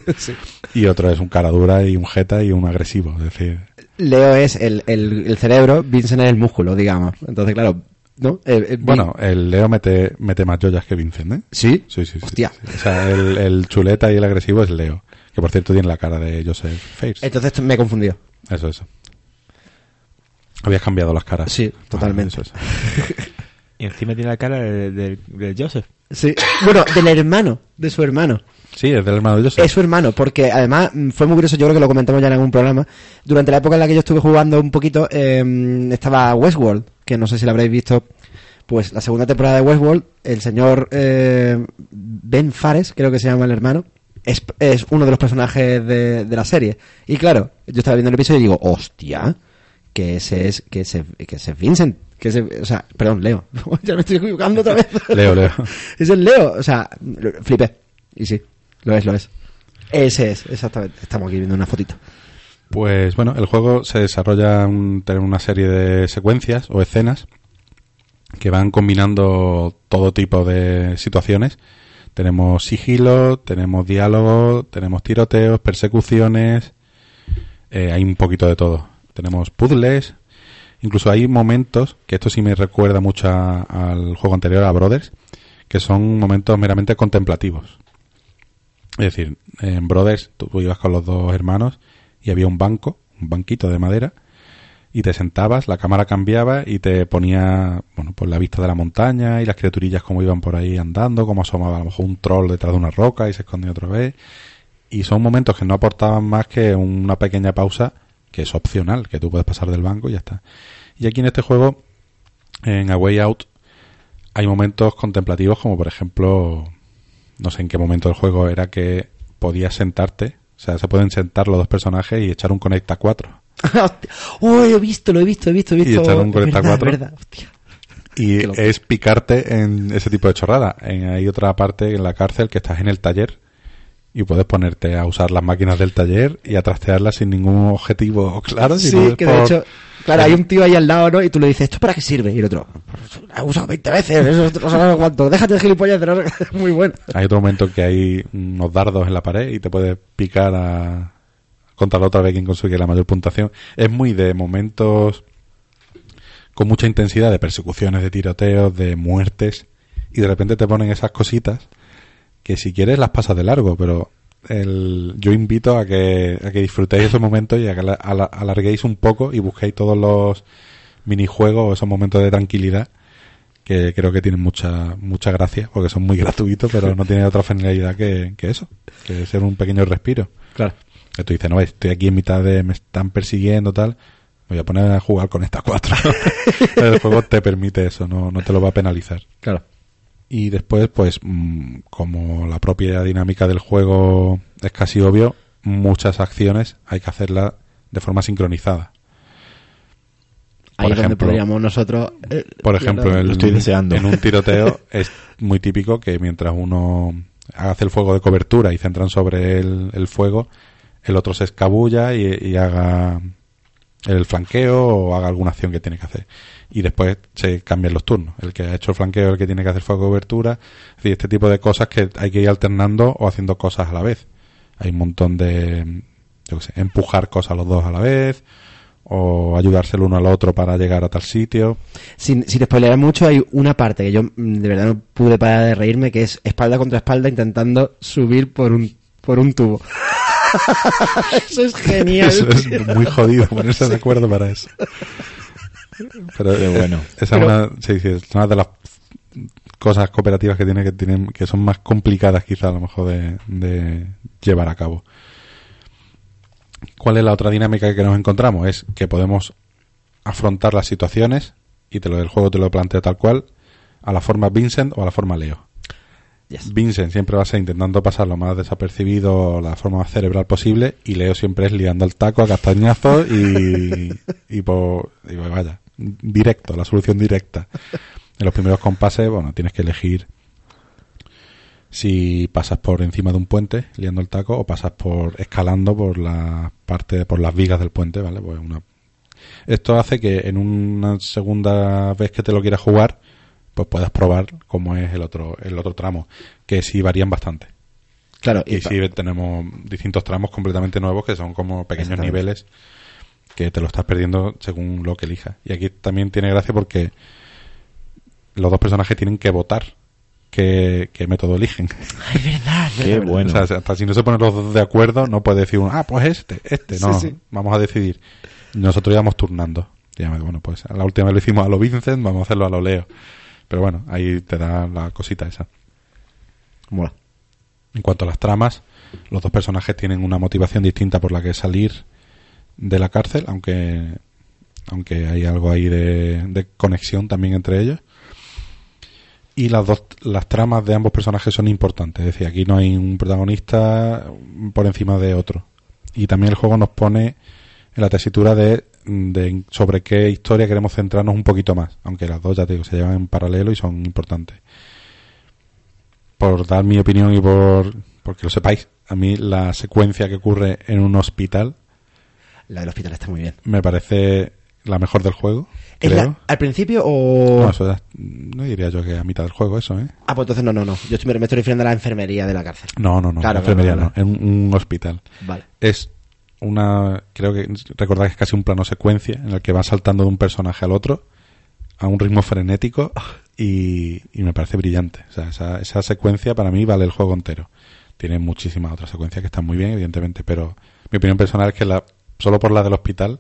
[laughs] y otro es un cara dura y un jeta y un agresivo, es decir, Leo es el, el, el cerebro, Vincent es el músculo, digamos. Entonces, claro, ¿no? Eh, eh, Bueno, el Leo mete, mete más joyas que Vincent, ¿eh? ¿Sí? Sí, sí, sí. Hostia. sí. O sea, el, el chuleta y el agresivo es Leo. Que por cierto tiene la cara de Joseph Fares. Entonces me he confundido. Eso, eso. Habías cambiado las caras. Sí, totalmente. Ah, eso, eso. [laughs] Y encima tiene la cara de, de- de Joseph. Sí. Bueno, del hermano, de su hermano. Sí, es del hermano de Joseph. Es su hermano, porque además mm, fue muy curioso, yo creo que lo comentamos ya en algún programa. Durante la época en la que yo estuve jugando un poquito, eh, estaba Westworld, que no sé si la habréis visto. Pues la segunda temporada de Westworld, el señor eh, Ben Fares, creo que se llama el hermano, es, es uno de los personajes de, de la serie. Y claro, yo estaba viendo el episodio y digo, hostia, que ese es, que ese, que ese es Vincent, que ese, o sea, perdón, Leo. [laughs] ya me estoy equivocando otra vez. [laughs] Leo, Leo. [laughs] es el Leo, o sea, flipé. Y sí, lo es, lo es. Ese es, exactamente. Estamos aquí viendo una fotito. Pues bueno, el juego se desarrolla en tener una serie de secuencias o escenas que van combinando todo tipo de situaciones. Tenemos sigilo, tenemos diálogo, tenemos tiroteos, persecuciones, eh, hay un poquito de todo. Tenemos puzzles, incluso hay momentos, que esto sí me recuerda mucho a- al juego anterior, a Brothers, que son momentos meramente contemplativos. Es decir, en Brothers tú ibas con los dos hermanos y había un banco, un banquito de madera, y te sentabas, la cámara cambiaba y te ponía, bueno, pues la vista de la montaña y las criaturillas como iban por ahí andando, como asomaba a lo mejor un troll detrás de una roca y se escondía otra vez. Y son momentos que no aportaban más que una pequeña pausa que es opcional, que tú puedes pasar del banco y ya está. Y aquí en este juego, en A Way Out, hay momentos contemplativos como por ejemplo, no sé en qué momento del juego era que podías sentarte, o sea, se pueden sentar los dos personajes y echar un Conecta 4. [laughs] Hostia. oh, he visto, lo he visto, he visto, he Y visto. echar un Es verdad, 44. es verdad, hostia. Y Qué locura. es picarte en ese tipo de chorrada. En, hay otra parte en la cárcel que estás en el taller y puedes ponerte a usar las máquinas del taller y a trastearlas sin ningún objetivo claro. Sí, sino que de por- hecho, claro, hay un tío ahí al lado, ¿no? Y tú le dices, ¿esto para qué sirve? Y el otro, "Lo he usado 20 veces, eso no sabes cuánto, déjate de gilipollas, no sé qué". [laughs] muy bueno. Hay otro momento que hay unos dardos en la pared y te puedes picar a contra la otra vez quien consigue la mayor puntuación. Es muy de momentos con mucha intensidad de persecuciones, de tiroteos, de muertes y de repente te ponen esas cositas que si quieres las pasas de largo, pero el, yo invito a que, a que disfrutéis esos momentos y a que ala- ala- alarguéis un poco y busquéis todos los minijuegos o esos momentos de tranquilidad que creo que tienen mucha mucha gracia porque son muy [laughs] gratuitos pero no tienen otra finalidad que, que eso que ser un pequeño respiro Claro. que tú dices no estoy aquí en mitad de me están persiguiendo tal voy a poner a jugar con estas cuatro [laughs] el juego te permite eso no, no te lo va a penalizar Claro. Y después pues mm, como la propia dinámica del juego es casi obvio muchas acciones hay que hacerlas de forma sincronizada Ahí Por es donde ejemplo- podríamos nosotros... eh, Por ejemplo, estoy deseando. en un [laughs] tiroteo es muy típico que mientras uno hace el fuego de cobertura y centran sobre el, el fuego, el otro se escabulla y, y haga el flanqueo o haga alguna acción que tiene que hacer. Y después se cambian los turnos. El que ha hecho el flanqueo, el que tiene que hacer fuego de cobertura. Es decir, este tipo de cosas que hay que ir alternando o haciendo cosas a la vez. Hay un montón de, yo qué sé, empujar cosas los dos a la vez o ayudarse el uno al otro para llegar a tal sitio. Sin, sin spoilear mucho, hay una parte que yo mm, de verdad no pude parar de reírme, que es espalda contra espalda intentando subir por un, por un tubo. [laughs] eso es genial. Eso es muy jodido ponerse de acuerdo para eso. Pero Qué bueno. Esa es una, sí, sí, es una de las cosas cooperativas que tiene que tienen que son más complicadas quizá a lo mejor de, de llevar a cabo. ¿Cuál es la otra dinámica que nos encontramos? Es que podemos afrontar las situaciones y te lo del juego te lo planteo tal cual a la forma Vincent o a la forma Leo. Yes. Vincent siempre va a ser intentando pasar lo más desapercibido, la forma más cerebral posible, y Leo siempre es liando el taco a castañazos y, y pues vaya, directo, la solución directa. En los primeros compases, bueno, tienes que elegir si pasas por encima de un puente liando el taco o pasas por escalando por la parte, por las vigas del puente, ¿vale? Pues una... Esto hace que en una segunda vez que te lo quieras jugar, pues puedas probar cómo es el otro, el otro tramo, que sí varían bastante. Claro, Y pa- sí tenemos distintos tramos completamente nuevos que son como pequeños niveles que te lo estás perdiendo según lo que elijas. Y aquí también tiene gracia porque los dos personajes tienen que votar qué, qué método eligen. [laughs] Ay, verdad, Qué verdad, bueno. O sea, hasta si no se ponen los dos de acuerdo, no puede decir uno, ah, pues este, este. No, Sí, sí. vamos a decidir. Nosotros íbamos turnando. Y bueno, pues a la última vez lo hicimos a lo Vincent, vamos a hacerlo a lo Leo. Pero bueno, ahí te da la cosita esa. Mola. En cuanto a las tramas, los dos personajes tienen una motivación distinta por la que salir de la cárcel, aunque aunque hay algo ahí de, conexión también entre ellos. Y las dos las tramas de ambos personajes son importantes, es decir, aquí no hay un protagonista por encima de otro. Y también el juego nos pone en la tesitura de, de sobre qué historia queremos centrarnos un poquito más, aunque las dos ya te digo, se llevan en paralelo y son importantes por dar mi opinión y por porque lo sepáis, a mí la secuencia que ocurre en un hospital La del hospital está muy bien. me parece la mejor del juego. ¿Es Creo. la- ¿Al principio o...? No, eso ya- no diría yo que a mitad del juego eso, ¿eh? Ah, pues entonces no, no, no. Yo estoy- me estoy refiriendo a la enfermería de la cárcel. No, no, no, Claro, enfermería claro, no, en un, un hospital. Vale. Es una, creo que recordad que es casi un plano secuencia en el que va saltando de un personaje al otro a un ritmo frenético y, y me parece brillante. O sea, esa, esa secuencia para mí vale el juego entero. Tiene muchísimas otras secuencias que están muy bien, evidentemente, pero mi opinión personal es que la, solo por la del hospital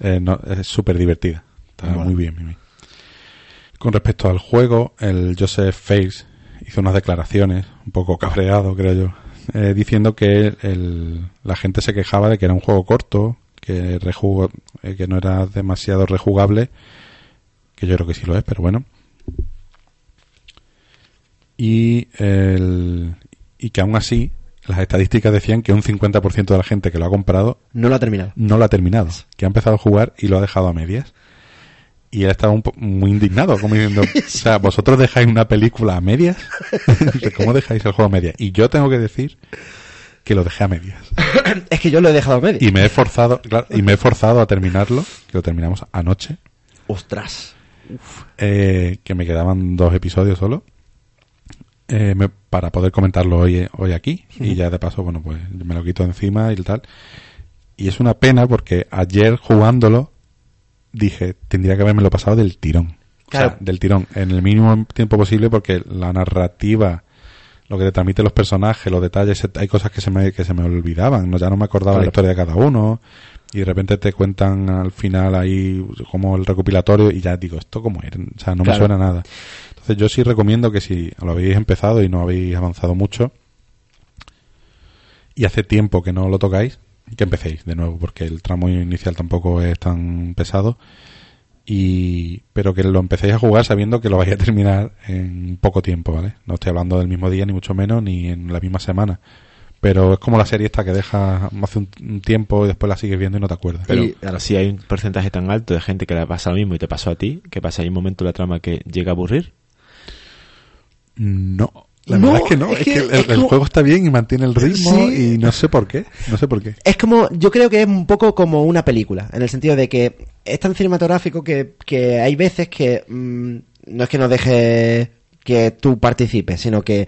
eh, no- es súper divertida. Está muy bien, bien. Con respecto al juego, el Joseph Face hizo unas declaraciones, un poco cabreado, creo yo, eh, diciendo que el- la gente se quejaba de que era un juego corto, que, rejugo- eh, que no era demasiado rejugable, que yo creo que sí lo es, pero bueno. Y, el- y que aún así, las estadísticas decían que un 50% de la gente que lo ha comprado No lo ha terminado. no lo ha terminado, que ha empezado a jugar y lo ha dejado a medias. Y él estaba un po- muy indignado, como diciendo, [laughs] o sea, vosotros dejáis una película a medias, [laughs] ¿cómo dejáis el juego a medias? Y yo tengo que decir que lo dejé a medias. [coughs] es que yo lo he dejado a medio. Y me he forzado, claro, y me he forzado a terminarlo, que lo terminamos anoche, Ostras. eh, que me quedaban dos episodios solo, eh, me- para poder comentarlo hoy, hoy aquí. Y ya de paso, bueno, pues me lo quito encima y tal. Y es una pena porque ayer jugándolo dije, tendría que haberme lo pasado del tirón. O sea, Claro. del tirón, en el mínimo tiempo posible porque la narrativa, lo que te transmiten los personajes, los detalles, hay cosas que se me, que se me olvidaban, ¿no? ya no me acordaba la Claro. historia de cada uno y de repente te cuentan al final ahí como el recopilatorio y ya digo, ¿esto cómo era? O sea, no me Claro. suena nada. Entonces yo sí recomiendo que si lo habéis empezado y no habéis avanzado mucho y hace tiempo que no lo tocáis, que empecéis de nuevo, porque el tramo inicial tampoco es tan pesado. Y, pero que lo empecéis a jugar sabiendo que lo vais a terminar en poco tiempo, ¿vale? No estoy hablando del mismo día, ni mucho menos, ni en la misma semana. Pero es como la serie esta que deja hace un, tiempo y después la sigues viendo y no te acuerdas. Pero Y- si hay un porcentaje tan alto de gente que le pasa lo mismo y te pasó a ti, que pasa hay un momento en la trama que llega a aburrir. No, La No, verdad es que no, es es que- el, es el como- juego está bien y mantiene el ritmo Sí. y no sé por qué, no sé por qué. Es como, yo creo que es un poco como una película, en el sentido de que es tan cinematográfico que, que hay veces que mm, no es que no deje que tú participes, sino que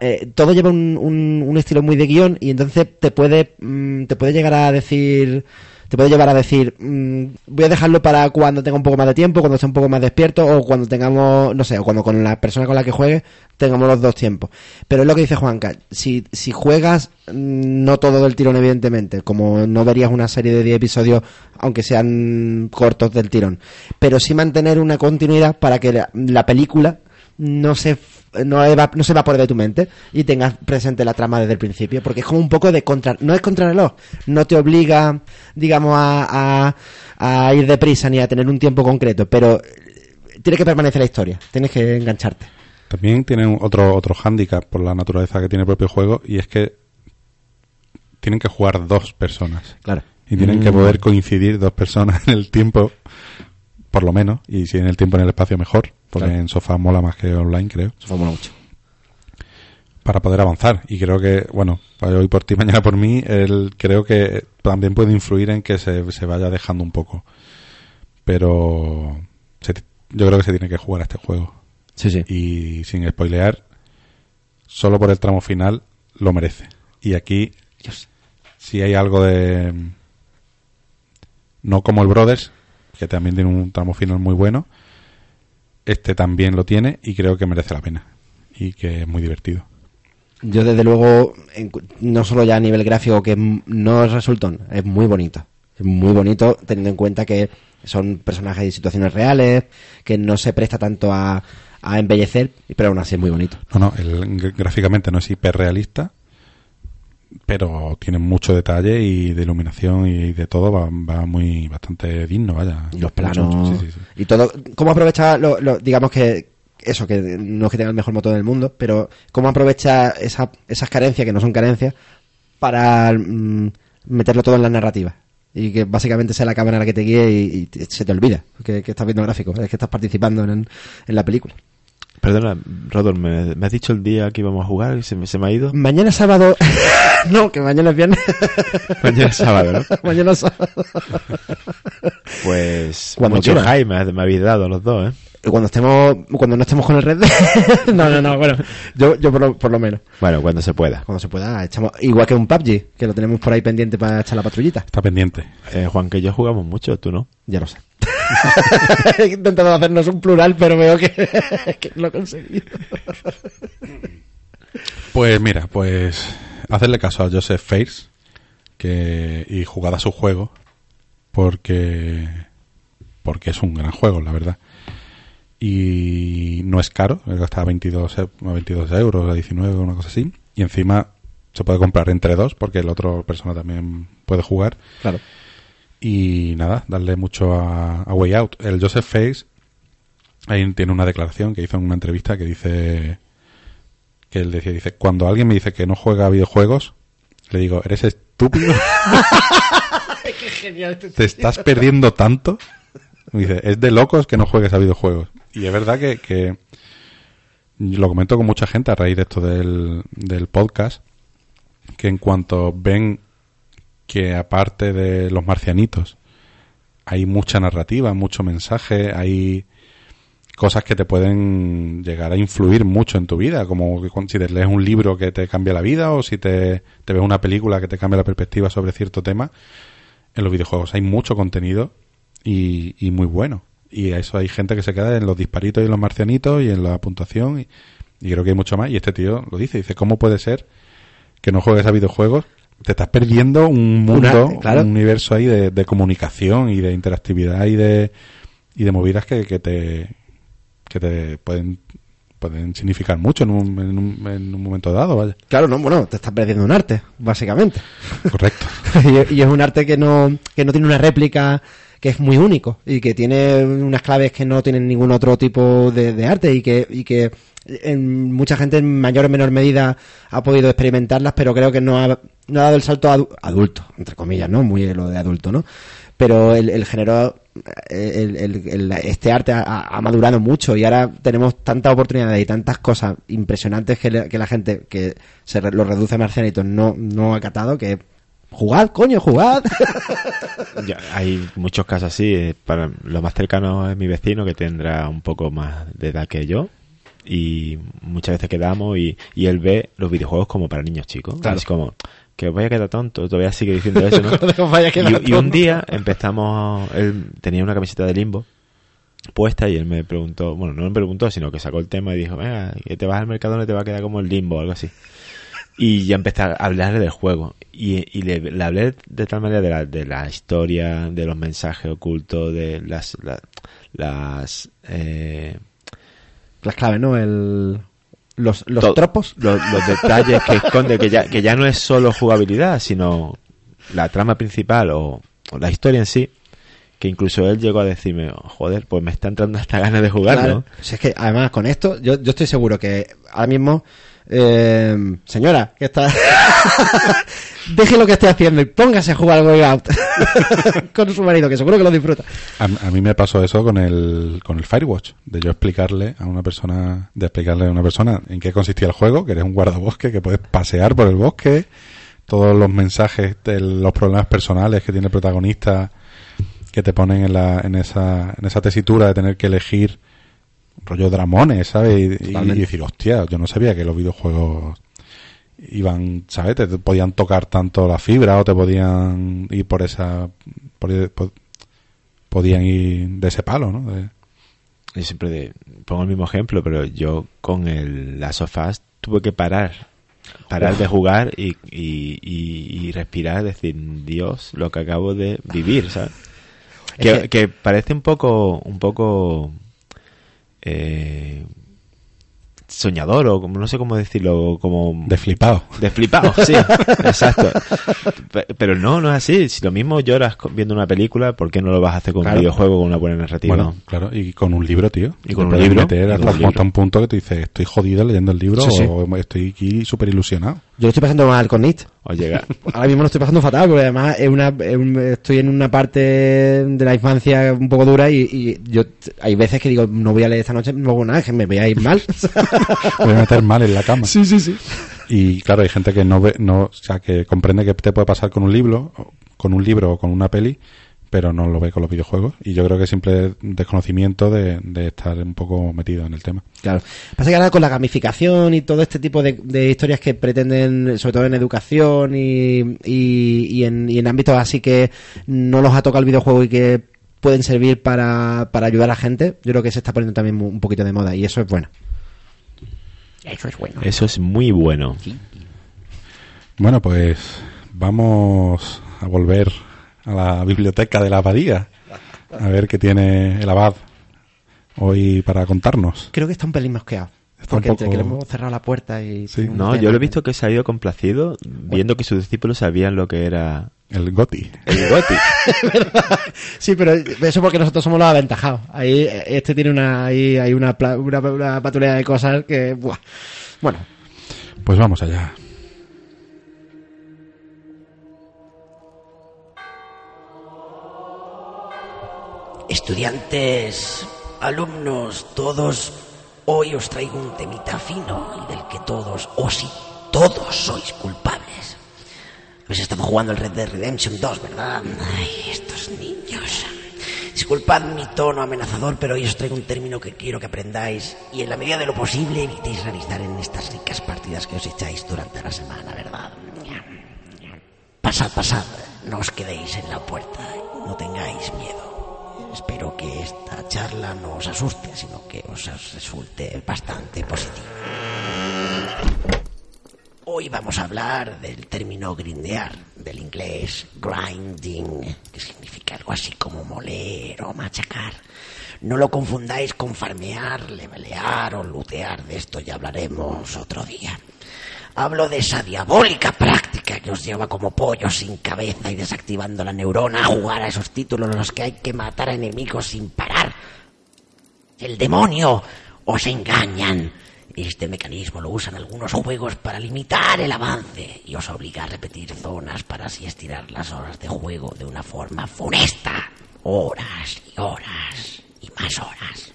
eh, todo lleva un, un- un estilo muy de guion y entonces te puede, mm, te puede llegar a decir, te puede llevar a decir, mm, voy a dejarlo para cuando tenga un poco más de tiempo, cuando esté un poco más despierto o cuando tengamos, no sé, o cuando con la persona con la que juegue tengamos los dos tiempos. Pero es lo que dice Juanca, si, si juegas, mm, no todo del tirón evidentemente, como no verías una serie de 10 episodios, aunque sean cortos del tirón, pero sí mantener una continuidad para que la, la película no se no, eva- no se evapore de tu mente y tengas presente la trama desde el principio, porque es como un poco de contra, no es contrarreloj, no te obliga, digamos, a, a, a ir deprisa ni a tener un tiempo concreto, pero eh, tiene que permanecer la historia, tienes que engancharte. También tiene otro, otro hándicap por la naturaleza que tiene el propio juego y es que tienen que jugar dos personas. Claro. Y tienen que poder coincidir dos personas [laughs] en el tiempo, por lo menos, y si en el tiempo en el espacio mejor, porque Claro. en sofá mola más que online, creo, Eso fue mucho. para poder avanzar. Y creo que, bueno, hoy por ti, [laughs] mañana por mí, el, creo que también puede influir en que se, se vaya dejando un poco. Pero se- yo creo que se tiene que jugar a este juego. Sí, sí. y sin spoilear, solo por el tramo final lo merece. Y aquí, si hay algo de. No como el Brothers, que también tiene un tramo final muy bueno, este también lo tiene y creo que merece la pena. Y que es muy divertido. Yo desde luego, no solo ya a nivel gráfico, que no es resultón, es muy bonito. Es muy bonito teniendo en cuenta que son personajes y situaciones reales, que no se presta tanto a, a embellecer, pero aún así es muy bonito. No, no, el, gr- gráficamente no es hiperrealista, pero tiene mucho detalle y de iluminación y de todo va, va muy bastante digno, vaya. Y los planos mucho, sí, sí, sí. y todo. ¿Cómo aprovecha, lo, lo- digamos que eso, que no es que tenga el mejor motor del mundo, pero cómo aprovecha esa- esas carencias, que no son carencias, para mm, meterlo todo en la narrativa? Y que básicamente sea la cámara la que te guíe y, y se te olvida que, que estás viendo gráficos, es que estás participando en, en la película. Perdona, Rodor, ¿me, me has dicho el día que íbamos a jugar y se me, se me ha ido? Mañana sábado. [laughs] no, que mañana es viernes. [laughs] Mañana es sábado, ¿no? [laughs] mañana es sábado. Pues Cuando mucho quieras. hype me, me habéis dado los dos, ¿eh? Cuando estemos, cuando no estemos con el Red [laughs] no, no, no, bueno, yo, yo por, lo, por lo menos. Bueno, cuando se pueda. Cuando se pueda, echamos, igual que un PUBG, que lo tenemos por ahí pendiente para echar la patrullita. Está pendiente. Eh, Juan, que yo jugamos mucho, tú no. Ya lo sé. [laughs] He intentado hacernos un plural, pero veo que, [laughs] que no lo he conseguido. Pues mira, pues hacerle caso a Joseph Fares que y jugad a su juego porque porque es un gran juego, la verdad. Y no es caro, está a 22, e- a 22 euros, a 19, una cosa así. Y encima se puede comprar entre dos porque el otro persona también puede jugar. Claro. Y nada, darle mucho a, a Way Out. El Joseph Face ahí tiene una declaración que hizo en una entrevista que dice que él decía, dice, cuando alguien me dice que no juega a videojuegos, le digo, ¿eres estúpido? [laughs] Qué genial. ¿Te estás perdiendo tanto? Me dice, es de locos que no juegues a videojuegos. Y es verdad que, que lo comento con mucha gente a raíz de esto del, del podcast, que en cuanto ven que aparte de los marcianitos hay mucha narrativa, mucho mensaje, hay cosas que te pueden llegar a influir mucho en tu vida, como que si te lees un libro que te cambia la vida o si te, te ves una película que te cambia la perspectiva sobre cierto tema, en los videojuegos hay mucho contenido y, y muy bueno. Y a eso hay gente que se queda en los disparitos y en los marcianitos y en la puntuación y, y creo que hay mucho más. Y este tío lo dice, dice, ¿cómo puede ser que no juegues a videojuegos? Te estás perdiendo un mundo, Una- claro. un universo ahí de, de comunicación y de interactividad y de, y de movidas que, que te que te pueden pueden significar mucho en un, en un, en un momento dado, vaya. Claro, no, bueno, te estás perdiendo un arte, básicamente. Correcto. [laughs] y, y es un arte que no, que no tiene una réplica, que es muy único y que tiene unas claves que no tienen ningún otro tipo de, arte y que, y que en mucha gente en mayor o menor medida ha podido experimentarlas, pero creo que no ha, no ha dado el salto adu- adulto, entre comillas, ¿no? Muy lo de adulto, ¿no? Pero el, el género, el- el- este arte ha, madurado mucho y ahora tenemos tantas oportunidades y tantas cosas impresionantes que la gente que se re- lo reduce a marcianitos no, no ha catado que jugad, coño, jugad. [laughs] Ya, hay muchos casos así. eh, Para lo más cercano es mi vecino que tendrá un poco más de edad que yo. Y muchas veces quedamos y, y él ve los videojuegos como para niños chicos. Claro. Es como que os vaya a quedar tonto. Todavía sigue diciendo eso, ¿no? [laughs] Vaya y, y un día empezamos. Él tenía una camiseta de limbo puesta y él me preguntó. Bueno, no me preguntó, sino que sacó el tema y dijo: Venga, que te vas al mercado no te va a quedar como el limbo o algo así. Y ya empecé a hablarle del juego. Y, y le, le hablé de tal manera de la, de la historia, de los mensajes ocultos, de las. la- las eh, Las claves, ¿no? El, los los tropos. Los, los detalles que esconde, que ya, que ya no es solo jugabilidad, sino la trama principal o, o la historia en sí. Que incluso él llegó a decirme, joder, pues me está entrando hasta ganas de jugarlo. Claro. Si es que además con esto, yo, yo estoy seguro que ahora mismo, eh, señora, que está, [laughs] deje lo que esté haciendo y póngase a jugar al Way Out [laughs] con su marido, que seguro que lo disfruta. A, mí me pasó eso con el, con el Firewatch, de yo explicarle a una persona, de explicarle a una persona en qué consistía el juego, que eres un guardabosque, que puedes pasear por el bosque, todos los mensajes los problemas personales que tiene el protagonista, que te ponen en, la, en, esa, en esa tesitura de tener que elegir rollo dramones, ¿sabes? Y, decir, hostia, yo no sabía que los videojuegos iban, ¿sabes? Te te podían tocar tanto la fibra o te podían ir por esa... por- por- podían ir de ese palo, ¿no? De- Yo siempre de- pongo el mismo ejemplo, pero yo con el Last of Us tuve que parar. Parar de jugar y, y, y- y respirar, decir, Dios, lo que acabo de vivir, ¿sabes? Es Que, que- que parece un poco, un poco eh, soñador o como no sé cómo decirlo, como de flipado. de flipado, sí, [laughs] exacto. Pe- Pero no, no es así. Si lo mismo lloras viendo una película, ¿por qué no lo vas a hacer con Claro. un videojuego con una buena narrativa? Bueno, claro, y con un libro, tío. Y con Te un libro, meter hasta un libro. hasta un punto que tú dices, estoy jodido leyendo el libro Sí, sí. o estoy aquí súper ilusionado. Yo lo estoy pasando mal con It. O llega, [laughs] Ahora mismo lo estoy pasando fatal, porque además es una, es un- estoy en una parte de la infancia un poco dura y, y yo hay veces que digo, no voy a leer esta noche, no hago nada, que me voy a ir mal. [laughs] Voy a meter mal en la cama. sí, sí, sí. Y claro, hay gente que no ve, no, o sea, que comprende que te puede pasar con un libro, con un libro o con una peli, pero no lo ve con los videojuegos. Y yo creo que es simple desconocimiento de, de estar un poco metido en el tema. Claro. Pasa que ahora con la gamificación y todo este tipo de, de historias que pretenden, sobre todo en educación y, y, y en, y en ámbitos así que no los ha tocado el videojuego y que pueden servir para, para ayudar a la gente, yo creo que se está poniendo también un poquito de moda y eso es bueno. Eso es bueno. eso es muy bueno. Bueno, pues vamos a volver a la biblioteca de la abadía. A ver qué tiene el abad hoy para contarnos. Creo que está un pelín mosqueado. Está Porque entre poco- que le hemos cerrado la puerta y... Sí. No, yo lo he visto que se ha ido complacido viendo que sus discípulos sabían lo que era El Goti. el Goti. [laughs] Sí, pero eso porque nosotros somos los aventajados. Ahí este tiene una ahí hay una una, una patrulla de cosas que buah. Bueno, Pues vamos allá. Estudiantes, alumnos, todos, hoy os traigo un temita fino y del que todos, o sí, todos sois culpables. Habéis estado jugando el Red Dead Redemption 2, ¿verdad? Ay, estos niños. Disculpad mi tono amenazador, pero hoy os traigo un término que quiero que aprendáis y en la medida de lo posible evitéis realizar en estas ricas partidas que os echáis durante la semana, ¿verdad? Pasad, pasad, no os quedéis en la puerta, no tengáis miedo. Espero que esta charla no os asuste, sino que os resulte bastante positiva. Hoy vamos a hablar del término grindear, del inglés grinding, que significa algo así como moler o machacar. No lo confundáis con farmear, levelear o lootear, de esto ya hablaremos otro día. Hablo de esa diabólica práctica que os lleva como pollos sin cabeza y desactivando la neurona a jugar a esos títulos en los que hay que matar a enemigos sin parar. El demonio os engañan. Este mecanismo lo usan algunos juegos para limitar el avance y os obliga a repetir zonas para así estirar las horas de juego de una forma funesta. Horas y horas y más horas.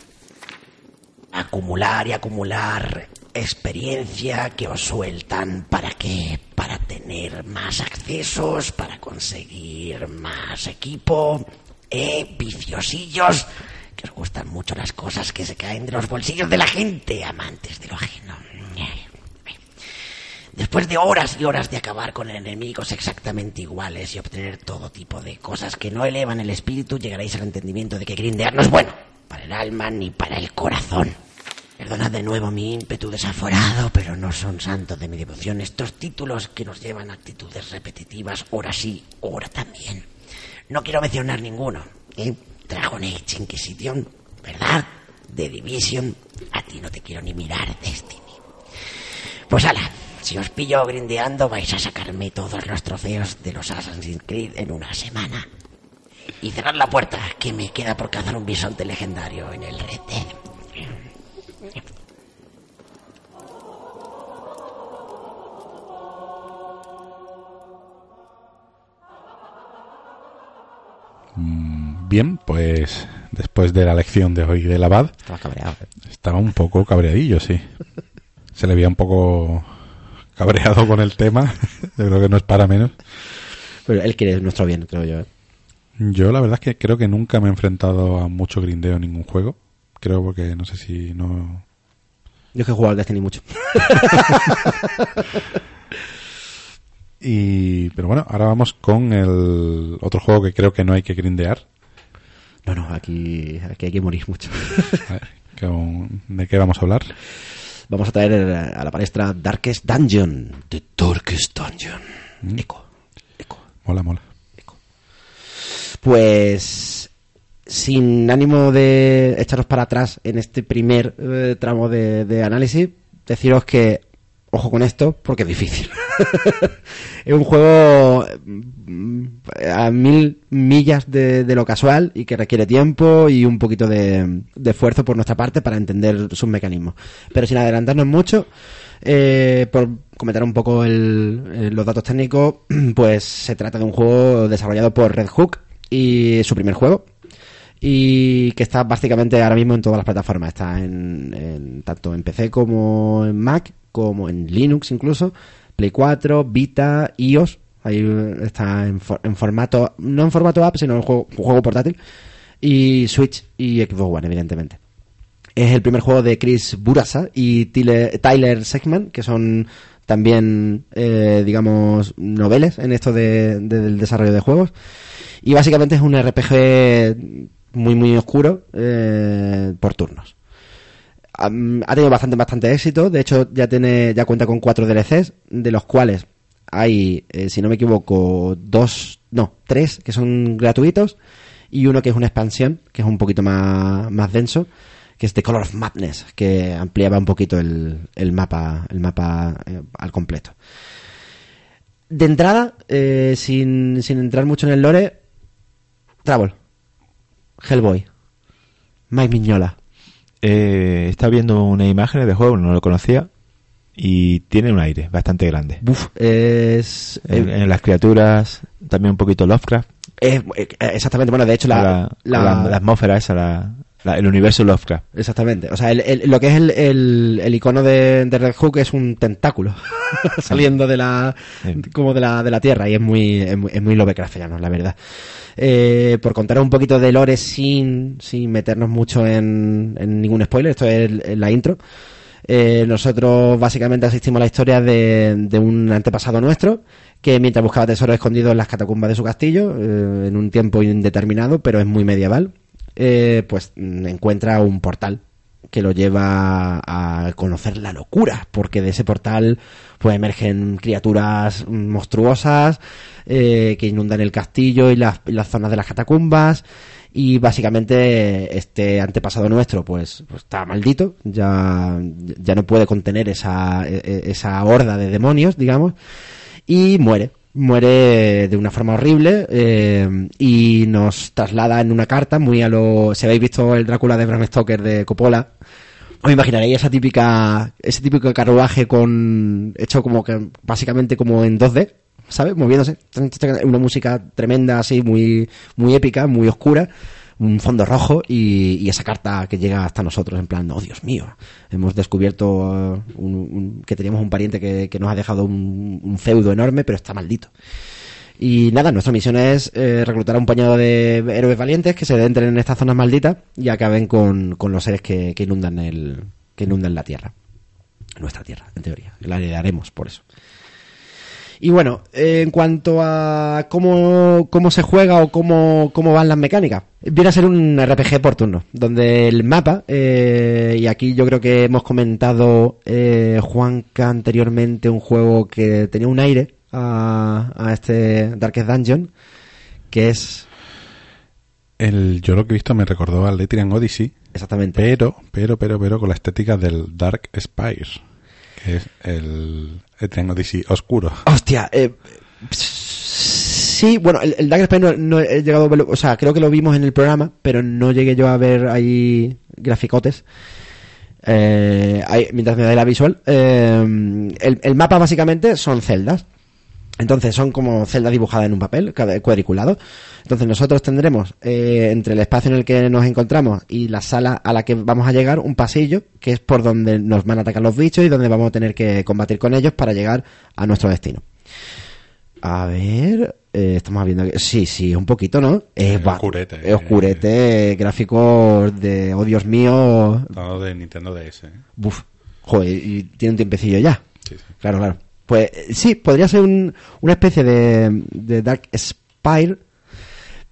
Acumular y acumular experiencia que os sueltan para qué? Para tener más accesos, para conseguir más equipo, eh, viciosillos que os gustan mucho las cosas que se caen de los bolsillos de la gente, amantes de lo ajeno. Después de horas y horas de acabar con enemigos exactamente iguales y obtener todo tipo de cosas que no elevan el espíritu, llegaréis al entendimiento de que grindear no es bueno para el alma ni para el corazón. Perdonad de nuevo mi ímpetu desaforado, pero no son santos de mi devoción estos títulos que nos llevan a actitudes repetitivas, hora sí, hora también. No quiero mencionar ninguno. ¿eh? Dragon Age Inquisition, ¿verdad? The Division, a ti no te quiero ni mirar, Destiny. Pues ala, si os pillo grindeando vais a sacarme todos los trofeos de los Assassin's Creed en una semana. Y cerrar la puerta, que me queda por cazar un bisonte legendario en el Red Dead. Bien, pues después de la lección de hoy del abad, Estaba cabreado. estaba un poco cabreadillo, sí. Se le veía un poco cabreado con el tema. [laughs] Yo creo que no es para menos. Pero él quiere nuestro bien, creo yo. ¿eh? Yo la verdad es que creo que nunca me he enfrentado a mucho grindeo en ningún juego. Creo porque no sé si no... Yo es que he jugado al Destiny mucho. [laughs] [laughs] Y, pero bueno, ahora vamos con el otro juego que creo que no hay que grindear. No, no, aquí, aquí hay que morir mucho. [laughs] A ver, con- ¿De qué vamos a hablar? Vamos a traer a la palestra Darkest Dungeon. The Darkest Dungeon. Eco. Eco. Mola, mola. Pues sin ánimo de echaros para atrás en este primer eh, tramo de, de análisis, deciros que ojo con esto porque es difícil. [laughs] es un juego mm, a mil millas de, lo casual y que requiere tiempo y un poquito de, esfuerzo por nuestra parte para entender sus mecanismos. Pero sin adelantarnos mucho, eh, por comentar un poco el- eh, los datos técnicos, [clears throat] pues se trata de un juego desarrollado por Red Hook y su primer juego y que está básicamente ahora mismo en todas las plataformas. Está en- tanto en PC como en Mac, como en Linux incluso, Play 4, Vita, iOS. Ahí eh, está en, en formato, no en formato app, sino en juego, juego portátil. Y Switch y Xbox One, evidentemente. Es el primer juego de Chris Burasa y Tile- Tyler Segman, que son también, eh, digamos, noveles en esto de- de- del desarrollo de juegos. Y básicamente es un RPG muy, muy oscuro eh, por turnos. Ha tenido bastante, bastante éxito. De hecho, ya tiene, ya cuenta con cuatro DLCs, de los cuales hay, eh, si no me equivoco, dos, no, tres que son gratuitos y uno que es una expansión, que es un poquito más, más denso, que es The Color of Madness, que ampliaba un poquito el, el mapa, el mapa eh, al completo. De entrada, eh, sin, sin entrar mucho en el lore, Travel, Hellboy, Mike Miñola. Eh, está viendo una imagen de juego, no lo conocía, y tiene un aire bastante grande. Buf, es, En, en las criaturas, también un poquito Lovecraft. es- eh, exactamente, bueno, de hecho la, la, la- la- la atmósfera esa, la- la- el universo Lovecraft. Exactamente. O sea, el- el- lo que es el, el- icono de, de Red Hook es un tentáculo [laughs] saliendo de la Sí. como de la, de la tierra y es muy es muy, es muy Lovecraftiano, la verdad. Eh, por contar un poquito de lore sin, sin meternos mucho en, en ningún spoiler, esto es la intro. Eh, nosotros básicamente asistimos a la historia de, de un antepasado nuestro que mientras buscaba tesoros escondidos en las catacumbas de su castillo, eh, en un tiempo indeterminado, pero es muy medieval, eh, pues mm, encuentra un portal que lo lleva a conocer la locura, porque de ese portal pues emergen criaturas monstruosas eh, que inundan el castillo y las, zonas de las catacumbas y básicamente este antepasado nuestro pues, pues está maldito, ya, ya no puede contener esa, e- e- esa horda de demonios, digamos, y muere. Muere de una forma horrible eh, y nos traslada en una carta muy a lo... Si habéis visto el Drácula de Bram Stoker de Coppola, os imaginaréis esa típica, ese típico carruaje con, hecho como que, básicamente como en 2D, ¿sabes? Moviéndose. Una música tremenda, así, muy, muy épica, muy oscura. Un fondo rojo y, esa carta que llega hasta nosotros en plan, oh Dios mío, hemos descubierto eh, un- que teníamos un pariente que, nos ha dejado un, un feudo enorme, pero está maldito. Y nada, nuestra misión es eh, reclutar a un pañado de héroes valientes que se adentren en estas zonas malditas y acaben con, con los seres que, que inundan el que inundan la tierra. Nuestra tierra, en teoría. La heredaremos por eso. Y bueno, eh, en cuanto a cómo, cómo se juega o cómo, cómo van las mecánicas, viene a ser un RPG por turno, donde el mapa, eh, y aquí yo creo que hemos comentado, eh, Juanca, anteriormente, un juego que tenía un aire a, a este Darkest Dungeon, que es El, yo lo que he visto me recordó al Letrian Odyssey, exactamente. pero, pero, pero, pero con la estética del Dark Spire, es el Letrian Odyssey oscuro. Hostia, eh, sí, bueno, el, el Dagger no, no he llegado a verlo, o sea, creo que lo vimos en el programa, pero no llegué yo a ver ahí graficotes. Eh, mientras me da la visual. Eh, el, el mapa básicamente son celdas. Entonces son como celdas dibujadas en un papel, cuadriculado. Entonces nosotros tendremos eh, entre el espacio en el que nos encontramos y la sala a la que vamos a llegar un pasillo que es por donde nos van a atacar los bichos y donde vamos a tener que combatir con ellos para llegar a nuestro destino. A ver, eh, estamos viendo que sí, sí, un poquito, ¿no? Es oscurete, oscurete, gráficos de, oh Dios mío, Todo de Nintendo DS. ¿eh? Buf, joder, y tiene un tiempecillo ya. Sí, sí. Claro, claro. Pues sí, podría ser un- una especie de, de Dark Spire,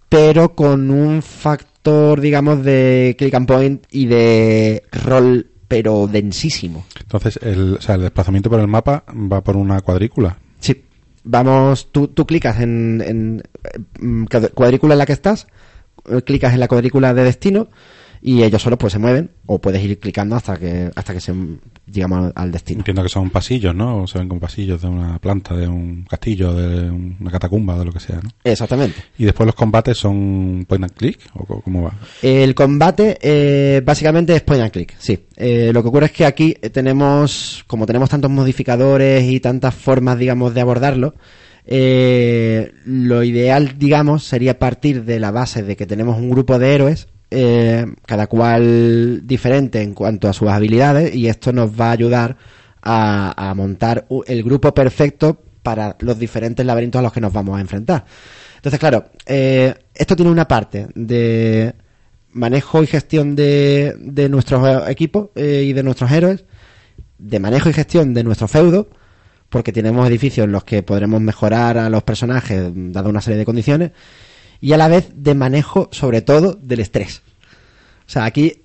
pero con un factor, digamos, de click and point y de rol, pero densísimo. Entonces, el, o sea, el desplazamiento por el mapa va por una cuadrícula. Sí, vamos, tú, tú clicas en, en eh, cuad- cuadrícula en la que estás, clicas en la cuadrícula de destino y ellos solos pues se mueven o puedes ir clicando hasta que hasta que se llegamos al destino. Entiendo que son pasillos, ¿no? O se ven como pasillos de una planta, de un castillo, de una catacumba, de lo que sea, ¿no? Exactamente. Y después los combates son point and click, ¿o cómo va? El combate eh, básicamente es point and click, sí. Eh, lo que ocurre es que aquí eh, tenemos, como tenemos tantos modificadores y tantas formas, digamos, de abordarlo, eh, lo ideal, digamos, sería partir de la base de que tenemos un grupo de héroes, eh, cada cual diferente en cuanto a sus habilidades, y esto nos va a ayudar a, a montar el grupo perfecto para los diferentes laberintos a los que nos vamos a enfrentar. Entonces, claro, eh, esto tiene una parte de manejo y gestión de, de nuestros equipos eh, y de nuestros héroes, de manejo y gestión de nuestro feudo, porque tenemos edificios en los que podremos mejorar a los personajes dado una serie de condiciones, y a la vez de manejo, sobre todo, del estrés. O sea, aquí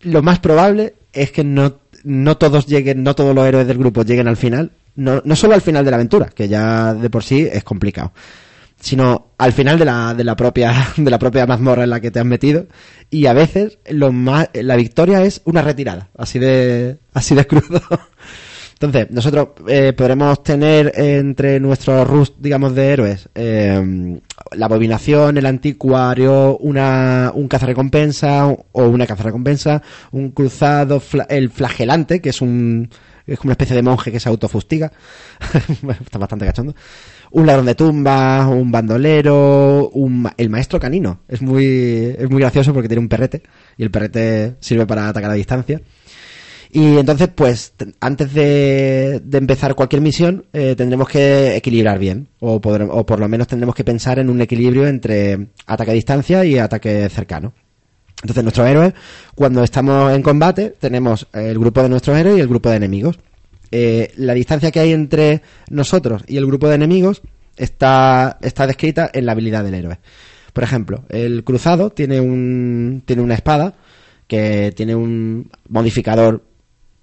lo más probable es que no, no todos lleguen, no todos los héroes del grupo lleguen al final, no, no solo al final de la aventura, que ya de por sí es complicado, sino al final de la, de la propia, [laughs] de la propia mazmorra en la que te has metido, y a veces lo más, la victoria es una retirada, así de, así de crudo. [laughs] Entonces, nosotros eh, podremos tener entre nuestros rust, digamos, de héroes, eh, la abominación, el anticuario, una, un cazarrecompensa o una cazarrecompensa, un cruzado, fla- el flagelante, que es un, es como una especie de monje que se autofustiga. [laughs] Está bastante cachondo. Un ladrón de tumbas, un bandolero, un, el maestro canino. Es muy, es muy gracioso porque tiene un perrete y el perrete sirve para atacar a distancia. Y entonces, pues, antes de, de empezar cualquier misión, eh, tendremos que equilibrar bien. O, podrem- o por lo menos tendremos que pensar en un equilibrio entre ataque a distancia y ataque cercano. Entonces, nuestros héroes, cuando estamos en combate, tenemos el grupo de nuestros héroes y el grupo de enemigos. Eh, la distancia que hay entre nosotros y el grupo de enemigos está, está descrita en la habilidad del héroe. Por ejemplo, el cruzado tiene, un, tiene una espada que tiene un modificador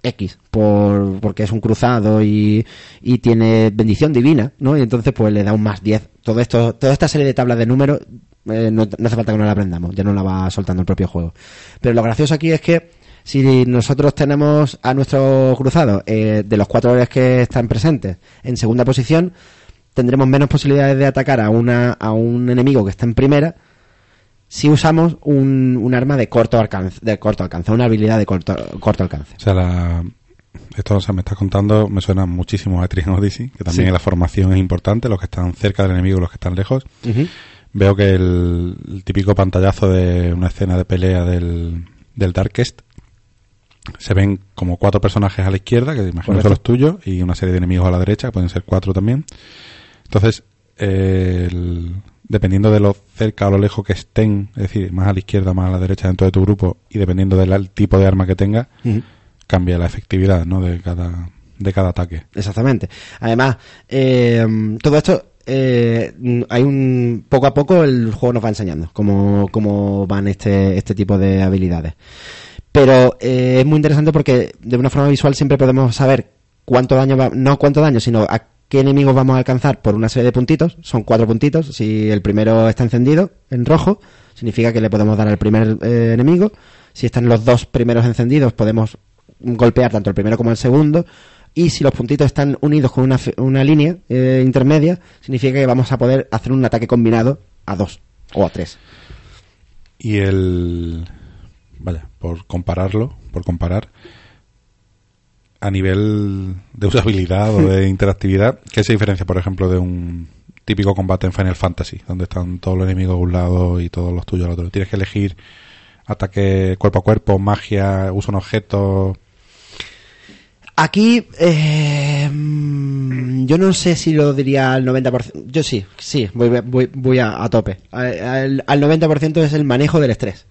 X por, porque es un cruzado y, y tiene bendición divina, ¿no? Y entonces pues le da un más 10. Todo esto, toda esta serie de tablas de números eh, no, no hace falta que nos la aprendamos, ya no la va soltando el propio juego. Pero lo gracioso aquí es que si nosotros tenemos a nuestro cruzado eh, de los cuatro héroes que están presentes en segunda posición, tendremos menos posibilidades de atacar a, una, a un enemigo que está en primera si usamos un, un arma de corto alcance, de corto alcance, una habilidad de corto, corto alcance. O sea, la, esto o sea, me está contando, me suena muchísimo a Trian Odyssey, que también Sí. la formación es importante, los que están cerca del enemigo y los que están lejos. Veo que el, el típico pantallazo de una escena de pelea del, del Darkest se ven como cuatro personajes a la izquierda, que imagino Correcto. son los tuyos, y una serie de enemigos a la derecha, que pueden ser cuatro también. Entonces, eh, el- dependiendo de lo cerca o lo lejos que estén, es decir, más a la izquierda, más a la derecha dentro de tu grupo, y dependiendo del tipo de arma que tenga, Ujú. cambia la efectividad ¿no? de, cada, de cada ataque. Exactamente. Además, eh, todo esto, eh, hay un poco a poco el juego nos va enseñando cómo, cómo van este, este tipo de habilidades. Pero eh, es muy interesante porque de una forma visual siempre podemos saber cuánto daño va, no cuánto daño, sino a qué enemigos vamos a alcanzar por una serie de puntitos. Son cuatro puntitos. Si el primero está encendido en rojo, significa que le podemos dar al primer eh, enemigo. Si están los dos primeros encendidos, podemos golpear tanto el primero como el segundo. Y si los puntitos están unidos con una, una línea eh, intermedia, significa que vamos a poder hacer un ataque combinado a dos o a tres. Y el. Vaya, por compararlo, por comparar, a nivel de usabilidad o de [laughs] interactividad, ¿qué se diferencia, por ejemplo, de un típico combate en Final Fantasy, donde están todos los enemigos a un lado y todos los tuyos al otro? Tienes que elegir ataque cuerpo a cuerpo, magia, uso un objeto. Aquí, eh, yo no sé si lo diría al 90%. Yo sí, sí, voy, voy, voy a, a tope. Al, al 90% es el manejo del estrés.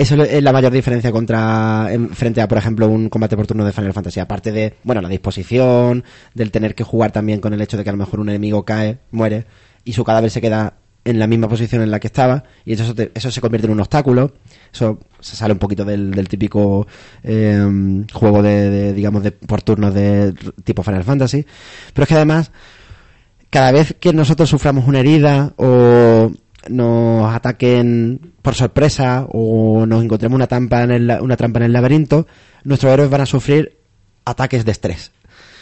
Eso es la mayor diferencia contra en- frente a, por ejemplo, un combate por turno de Final Fantasy. Aparte de, bueno, la disposición, del tener que jugar también con el hecho de que a lo mejor un enemigo cae, muere, y su cadáver se queda en la misma posición en la que estaba, y eso, te- eso se convierte en un obstáculo. Eso se sale un poquito del, del típico eh, juego de, digamos, de por turnos de tipo Final Fantasy. Pero es que además, cada vez que nosotros suframos una herida o nos ataquen por sorpresa o nos encontremos una trampa en el, una trampa en el laberinto, nuestros héroes van a sufrir ataques de estrés.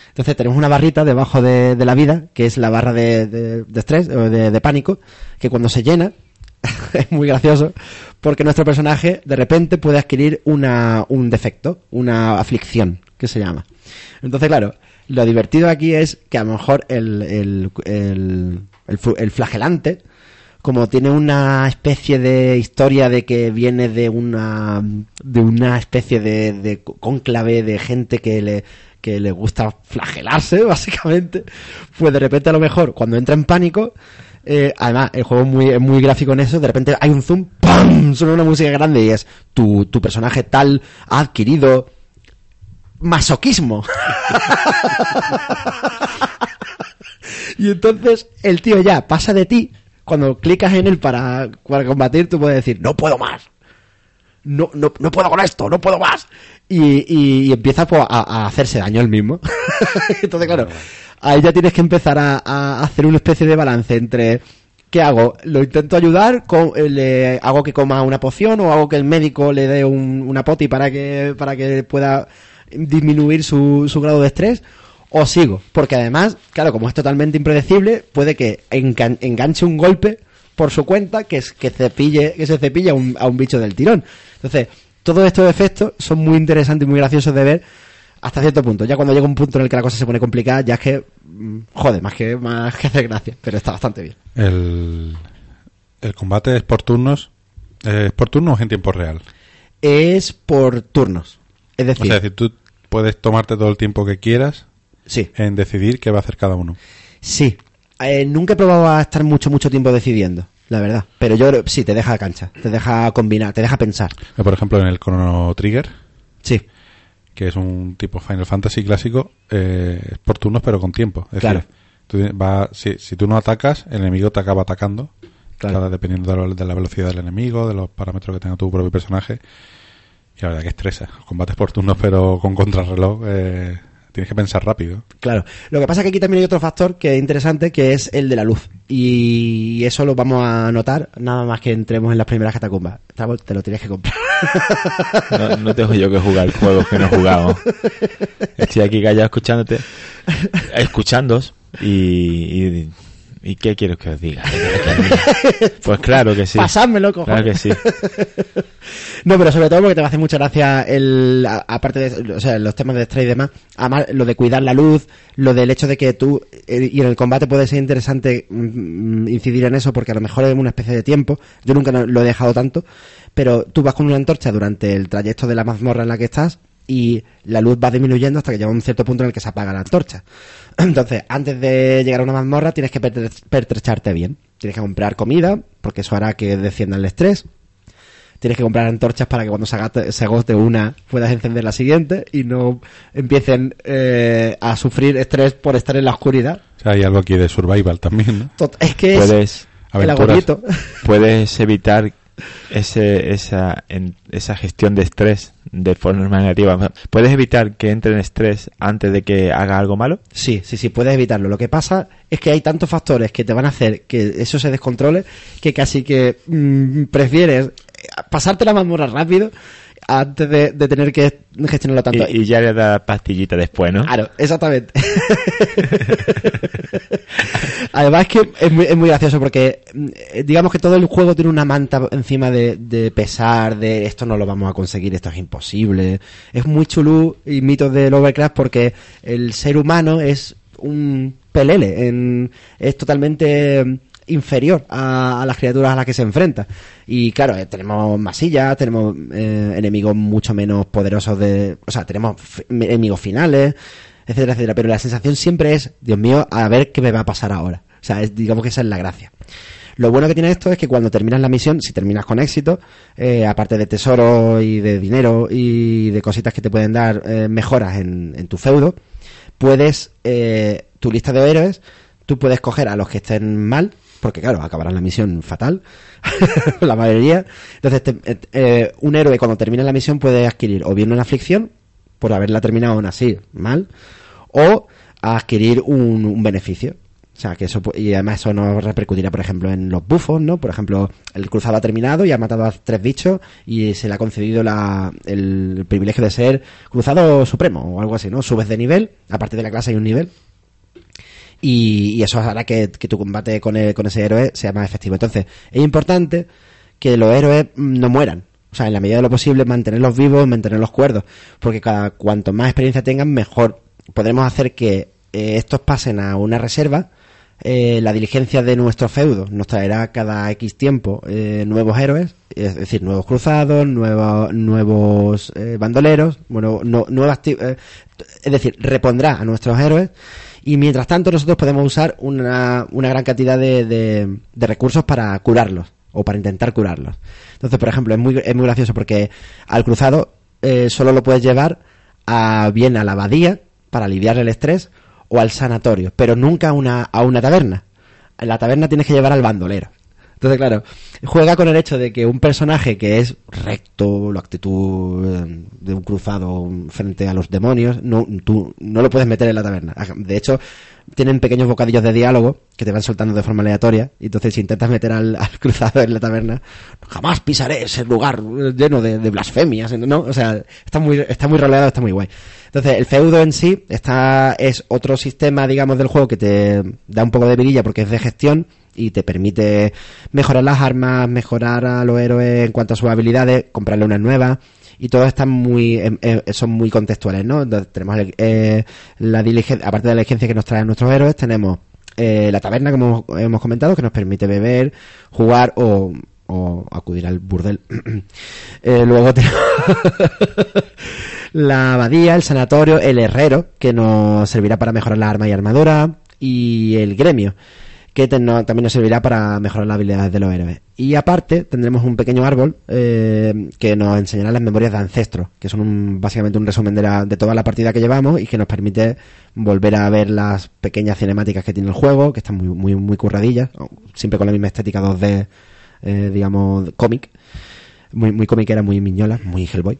Entonces tenemos una barrita debajo de, la vida, que es la barra de, estrés o de, pánico, que cuando se llena [laughs] es muy gracioso, porque nuestro personaje de repente puede adquirir una, un defecto, una aflicción, que se llama. Entonces, claro, lo divertido aquí es que a lo mejor el, el, el flagelante, como tiene una especie de historia de que viene de una de una especie de, de cónclave de gente que le que le gusta flagelarse [laughs] básicamente pues de repente a lo mejor cuando entra en pánico eh, además el juego es muy, muy gráfico en eso de repente hay un zoom ¡pam! suena una música grande y es tu, tu personaje tal ha adquirido masoquismo [laughs] y entonces el tío ya pasa de ti. Cuando clicas en él para, para combatir, tú puedes decir, no puedo más. No, no, no puedo con esto, no puedo más. Y, y, y empieza pues, a, a hacerse daño él mismo. [laughs] entonces, claro, ahí ya tienes que empezar a, a hacer una especie de balance entre ¿qué hago? ¿Lo intento ayudar? Eh, ¿Le hago que coma una poción o hago que el médico le dé un- una poti para que, para que pueda disminuir su, su grado de estrés? ¿O sigo? Porque además, claro, como es totalmente impredecible, puede que engan- enganche un golpe por su cuenta que, es, que, cepille, que se cepilla a un, a un bicho del tirón. Entonces, todos estos efectos son muy interesantes y muy graciosos de ver hasta cierto punto. Ya cuando llega un punto en el que la cosa se pone complicada, ya es que, mm, joder, más que, más que hacer gracia, pero está bastante bien. El, el combate es por turnos. eh, ¿Es por turnos o es en tiempo real? Es por turnos. Es O decir, sea, es decir, tú puedes tomarte todo el tiempo que quieras sí, en decidir qué va a hacer cada uno. sí. Eh, nunca he probado a estar mucho, mucho tiempo decidiendo, la verdad. Pero yo creo- sí, te deja cancha, te deja combinar, te deja pensar. Eh, Por ejemplo, en el Chrono Trigger, Sí, que es un tipo Final Fantasy clásico, eh, es por turnos pero con tiempo. Es Claro. decir, tú va, si, si tú no atacas, el enemigo te acaba atacando, Claro. cada- dependiendo de la, de la velocidad del enemigo, de los parámetros que tenga tu propio personaje. Y la verdad que estresa. Combates por turnos, pero con contrarreloj, eh, tienes que pensar rápido. Claro. Lo que pasa es que aquí también hay otro factor que es interesante, que es el de la luz. Y eso lo vamos a notar nada más que entremos en las primeras catacumbas. Te lo tienes que comprar. No, no tengo yo que jugar juegos que no he jugado. Estoy aquí callado escuchándote, escuchándos y, y, ¿y qué quieres que os diga? [laughs] Pues claro que sí. Pasádmelo, cojones. Claro que sí. [laughs] No, pero sobre todo porque te va a hacer mucha gracia el, aparte de, o sea, los temas de estrés y demás, además lo de cuidar la luz, lo del hecho de que tú, eh, y en el combate puede ser interesante mm, incidir en eso porque a lo mejor es una especie de tiempo, yo nunca lo he dejado tanto, pero tú vas con una antorcha durante el trayecto de la mazmorra en la que estás y la luz va disminuyendo hasta que llega un cierto punto en el que se apaga la antorcha. [clears throat] Entonces, antes de llegar a una mazmorra tienes que pertre- pertrecharte bien. Tienes que comprar comida, porque eso hará que descienda el estrés tienes que comprar antorchas para que cuando se agote, se agote una puedas encender la siguiente y no empiecen eh, a sufrir estrés por estar en la oscuridad. O sea, hay algo aquí de survival también, ¿no? Es que es Puedes, el Aventuras. puedes evitar ese, esa, en- esa gestión de estrés de forma negativa. Puedes evitar que entre en estrés antes de que haga algo malo. Sí, sí, sí, puedes evitarlo. Lo que pasa es que hay tantos factores que te van a hacer que eso se descontrole que casi que mm, prefieres pasarte la mazmorra rápido antes de, de tener que gestionarlo tanto. Y, y ya le da pastillita después, ¿no? Claro, exactamente. Además es que es muy, es muy gracioso porque eh, digamos que todo el juego tiene una manta encima de, de pesar, de esto no lo vamos a conseguir, esto es imposible. Es muy chulú y mitos del Overcraft porque el ser humano es un pelele, en- es totalmente inferior a, las criaturas a las que se enfrenta. Y claro, eh, tenemos masillas, tenemos eh, enemigos mucho menos poderosos de... O sea, tenemos enemigos finales, etcétera, etcétera. Pero la sensación siempre es, Dios mío, a ver qué me va a pasar ahora. O sea, es- digamos que esa es la gracia. Lo bueno que tiene esto es que cuando terminas la misión, si terminas con éxito, eh, aparte de tesoro y de dinero y de cositas que te pueden dar eh, mejoras en, en tu feudo, puedes, tu lista de héroes, tú puedes coger a los que estén mal, porque claro, acabarán la misión fatal, [laughs] la mayoría. Entonces, te- eh, eh, un héroe cuando termina la misión puede adquirir o bien una aflicción, por haberla terminado aún así mal, o adquirir un, un beneficio. O sea, que eso, y además eso nos repercutirá, por ejemplo, en los bufos, ¿no? Por ejemplo, el cruzado ha terminado y ha matado a tres bichos y se le ha concedido la, el privilegio de ser cruzado supremo o algo así, ¿no? Subes de nivel, aparte de la clase hay un nivel, y, y eso hará que, tu combate con, el- con ese héroe sea más efectivo. Entonces, es importante que los héroes mm, no mueran. O sea, en la medida de lo posible, mantenerlos vivos, mantenerlos cuerdos. Porque cada, cuanto más experiencia tengan, mejor podremos hacer que eh, estos pasen a una reserva. Eh, la diligencia de nuestro feudo nos traerá cada X tiempo eh, nuevos héroes, es decir, nuevos cruzados, nuevos, nuevos eh, bandoleros, bueno, no- nuevas, eh, es decir, repondrá a nuestros héroes y mientras tanto nosotros podemos usar una, una gran cantidad de, de- recursos para curarlos o para intentar curarlos. Entonces, por ejemplo, es muy, es muy gracioso porque al cruzado eh, solo lo puedes llevar a, bien a la abadía para aliviar el estrés o al sanatorio, pero nunca una, a una taberna. En la taberna tienes que llevar al bandolero. Entonces, claro, juega con el hecho de que un personaje que es recto, la actitud eh, de un cruzado frente a los demonios, no, tú no lo puedes meter en la taberna. De hecho, tienen pequeños bocadillos de diálogo que te van soltando de forma aleatoria. Y entonces, si intentas meter al, al [laughs] cruzado en la taberna, jamás pisaré ese lugar lleno de, de blasfemias. ¿no? O sea, está muy, está muy roleado, está muy guay. Entonces, el feudo en sí está, es otro sistema, digamos, del juego que te da un poco de virilla porque es de gestión y te permite mejorar las armas, mejorar a los héroes en cuanto a sus habilidades, comprarle unas nuevas y todos están muy eh, son muy contextuales, ¿no? Entonces, tenemos eh, la diligencia, aparte de la diligencia que nos traen nuestros héroes, tenemos eh, la taberna, como hemos comentado, que nos permite beber, jugar o, acudir al burdel. [clears throat] Eh, luego tenemos [laughs] la abadía, el sanatorio, el herrero, que nos servirá para mejorar la arma y armadura, y el gremio, que también nos servirá para mejorar las habilidades de los héroes. Y aparte tendremos un pequeño árbol eh, que nos enseñará las memorias de ancestros, que son un- básicamente un resumen de toda la partida que llevamos y que nos permite volver a ver las pequeñas cinemáticas que tiene el juego, que están muy, muy, muy curradillas, siempre con la misma estética 2D, eh, digamos, cómic, muy, muy comiquera, muy miñola, muy Hellboy.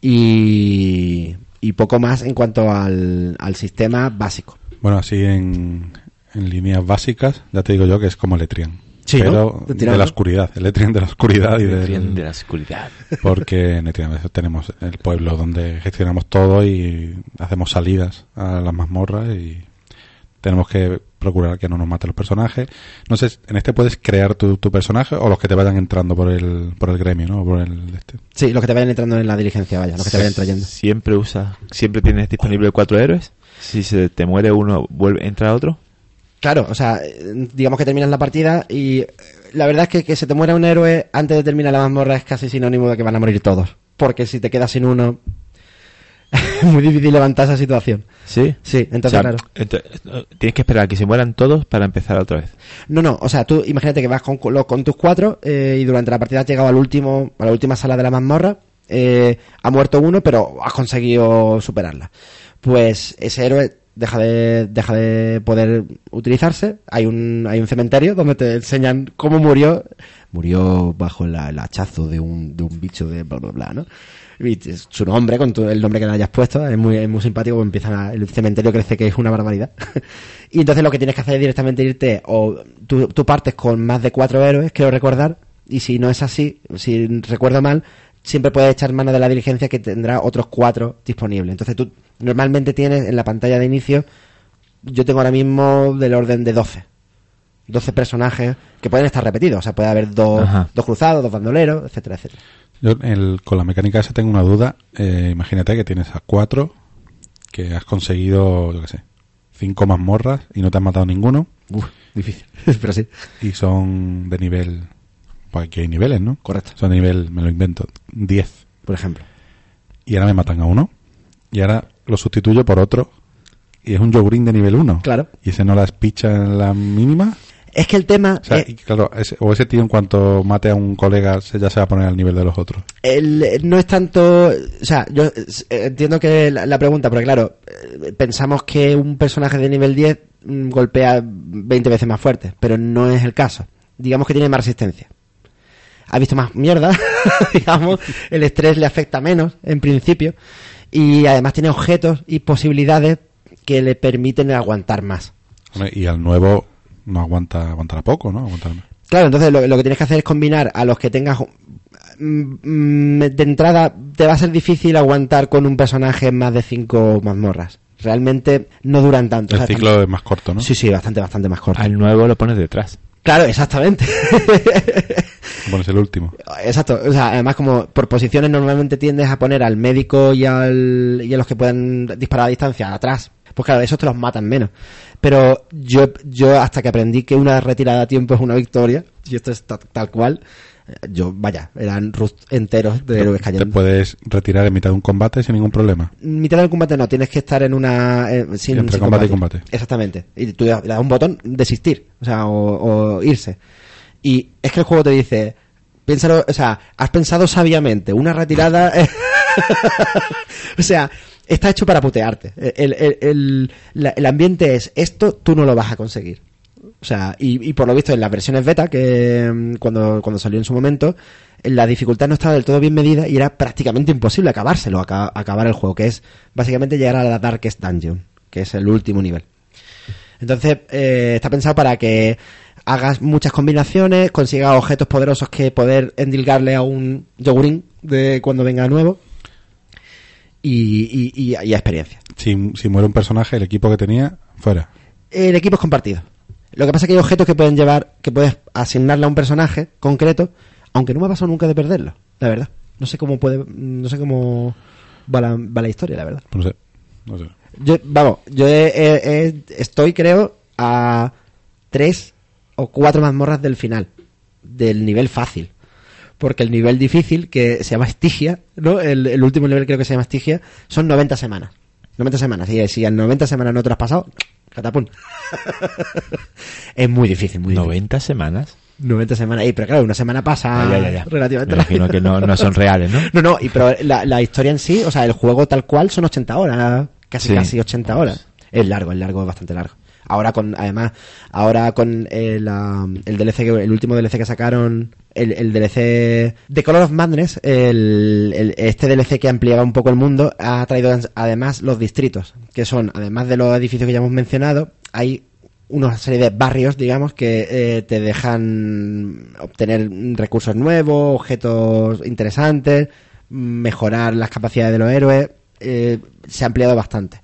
y, y poco más en cuanto al, al sistema básico. Bueno, así en, en líneas básicas, ya te digo yo que es como Letrian. Sí, pero De la oscuridad, el Letrian de la oscuridad y Letrian del, de la oscuridad. porque en Etrian tenemos el pueblo donde gestionamos todo y hacemos salidas a las mazmorras y tenemos que procurar que no nos maten los personajes. No sé, en este puedes crear tu, tu personaje o los que te vayan entrando por el, por el gremio, ¿no? Por el, este. Sí, los que te vayan entrando en la diligencia, vaya, los que te vayan trayendo. Siempre usa, siempre tienes disponible cuatro héroes. Si se te muere uno, vuelve, entra otro. Claro, o sea, digamos que terminas la partida y eh, la verdad es que que se te muera un héroe antes de terminar la mazmorra es casi sinónimo de que van a morir todos. Porque si te quedas sin uno, es [laughs] muy difícil levantar esa situación. Sí. Sí, entonces, O sea, claro. eh, tienes que esperar a que se mueran todos para empezar otra vez. No, no, o sea, tú imagínate que vas con, con tus cuatro eh, y durante la partida has llegado al último, a la última sala de la mazmorra, eh, ha muerto uno, pero has conseguido superarla. Pues ese héroe deja de, deja de poder utilizarse, hay un, hay un cementerio donde te enseñan cómo murió, murió bajo la- el hachazo de un, de un bicho de bla bla bla, ¿no? Y su nombre, con tu- el nombre que le hayas puesto, es muy, es muy simpático, empiezan a- el cementerio crece que es una barbaridad. [laughs] y entonces lo que tienes que hacer es directamente irte, o tú, tú partes con más de cuatro héroes, quiero recordar, y si no es así, si recuerdo mal, siempre puedes echar mano de la diligencia que tendrá otros cuatro disponibles. Entonces tú normalmente tienes en la pantalla de inicio, yo tengo ahora mismo del orden de 12. 12 personajes que pueden estar repetidos, o sea, puede haber dos, dos cruzados, dos bandoleros, etcétera, etcétera. Yo el- con la mecánica esa tengo una duda. Eh, imagínate que tienes a cuatro que has conseguido, yo qué sé, cinco mazmorras y no te has matado ninguno Uf, difícil, [laughs] pero sí. y son de nivel... Pues aquí hay niveles, ¿no? Correcto. Son de nivel, me lo invento, 10. Por ejemplo. Y ahora me matan a uno y ahora lo sustituyo por otro y es un yogurín de nivel 1. Claro. Y ese no las picha en la mínima. Es que el tema... O sea, eh, claro, ese- o ese tío en cuanto mate a un colega se, ya se va a poner al nivel de los otros. el- no es tanto... O sea, yo eh, entiendo que la, la pregunta, porque claro, eh, pensamos que un personaje de nivel 10 mm, golpea 20 veces más fuerte, pero no es el caso. Digamos que tiene más resistencia. Ha visto más mierda, [laughs] digamos, el estrés le afecta menos, en principio, y además tiene objetos y posibilidades que le permiten aguantar más. Y al nuevo no aguanta, aguantará poco, ¿no? Aguantará más. Claro, entonces lo, lo que tienes que hacer es combinar a los que tengas... mm, mm, De entrada, te va a ser difícil aguantar con un personaje más de cinco mazmorras. Realmente no duran tanto. El o sea, ciclo es más corto, ¿no? Sí, sí, bastante, bastante más corto. Al nuevo lo pones detrás. Claro, exactamente. [laughs] Pones el último. Exacto. O sea, además como por posiciones normalmente tiendes a poner al médico y, al, y a los que puedan disparar a distancia atrás. Pues claro, esos te los matan menos. Pero yo, yo hasta que aprendí que una retirada a tiempo es una victoria, y esto es ta- tal cual, yo, vaya, eran rust enteros de héroes Te cayendo. puedes retirar en mitad de un combate sin ningún problema. Mitad del combate no, tienes que estar en una... eh, sin, Entre sin combate y combate. Exactamente. Y tú le das un botón, desistir, o sea, o, o irse. Y es que el juego te dice, piénsalo, o sea, has pensado sabiamente, una retirada... [laughs] o sea, está hecho para putearte. El, el, el- el ambiente es, esto tú no lo vas a conseguir. O sea, y, y por lo visto en las versiones beta, que mm, cuando, cuando salió en su momento, la dificultad no estaba del todo bien medida y era prácticamente imposible acabárselo, aca- acabar el juego, que es básicamente llegar a la Darkest Dungeon, que es el último nivel. Entonces, eh, está pensado para que hagas muchas combinaciones, consigas objetos poderosos que poder endilgarle a un yogurín de cuando venga nuevo y, y, y- y a experiencia. Si, si muere un personaje, el equipo que tenía, fuera. El equipo es compartido. Lo que pasa es que hay objetos que pueden llevar, que puedes asignarle a un personaje concreto, aunque no me ha pasado nunca de perderlo, la verdad. No sé cómo puede, no sé cómo va la, va la historia, la verdad. No sé. No sé. Yo, vamos, yo he- he- he- estoy, creo, a tres o cuatro mazmorras del final, del nivel fácil. Porque el nivel difícil, que se llama Estigia, ¿no? El, el último nivel creo que se llama Estigia, son 90 semanas. 90 semanas. Y si en 90 semanas no te lo has pasado, catapum. es muy difícil, muy difícil. 90 semanas. 90 semanas. Y, pero claro, una semana pasa Ah, ya, ya, ya. relativamente Me imagino que no, no son reales, ¿no? No, no, y pero la, la historia en sí, o sea, el juego tal cual son 80 horas, casi Sí. casi 80 horas. Es largo, es largo, es bastante largo. Ahora con, además, ahora con el, la- el DLC, el último DLC que sacaron, el, DLC de Color of Madness, el, el- este DLC que ampliaba un poco el mundo, ha traído además los distritos, que son, además de los edificios que ya hemos mencionado, hay una serie de barrios, digamos, que eh, te dejan obtener recursos nuevos, objetos interesantes, mejorar las capacidades de los héroes. eh, se ha ampliado bastante.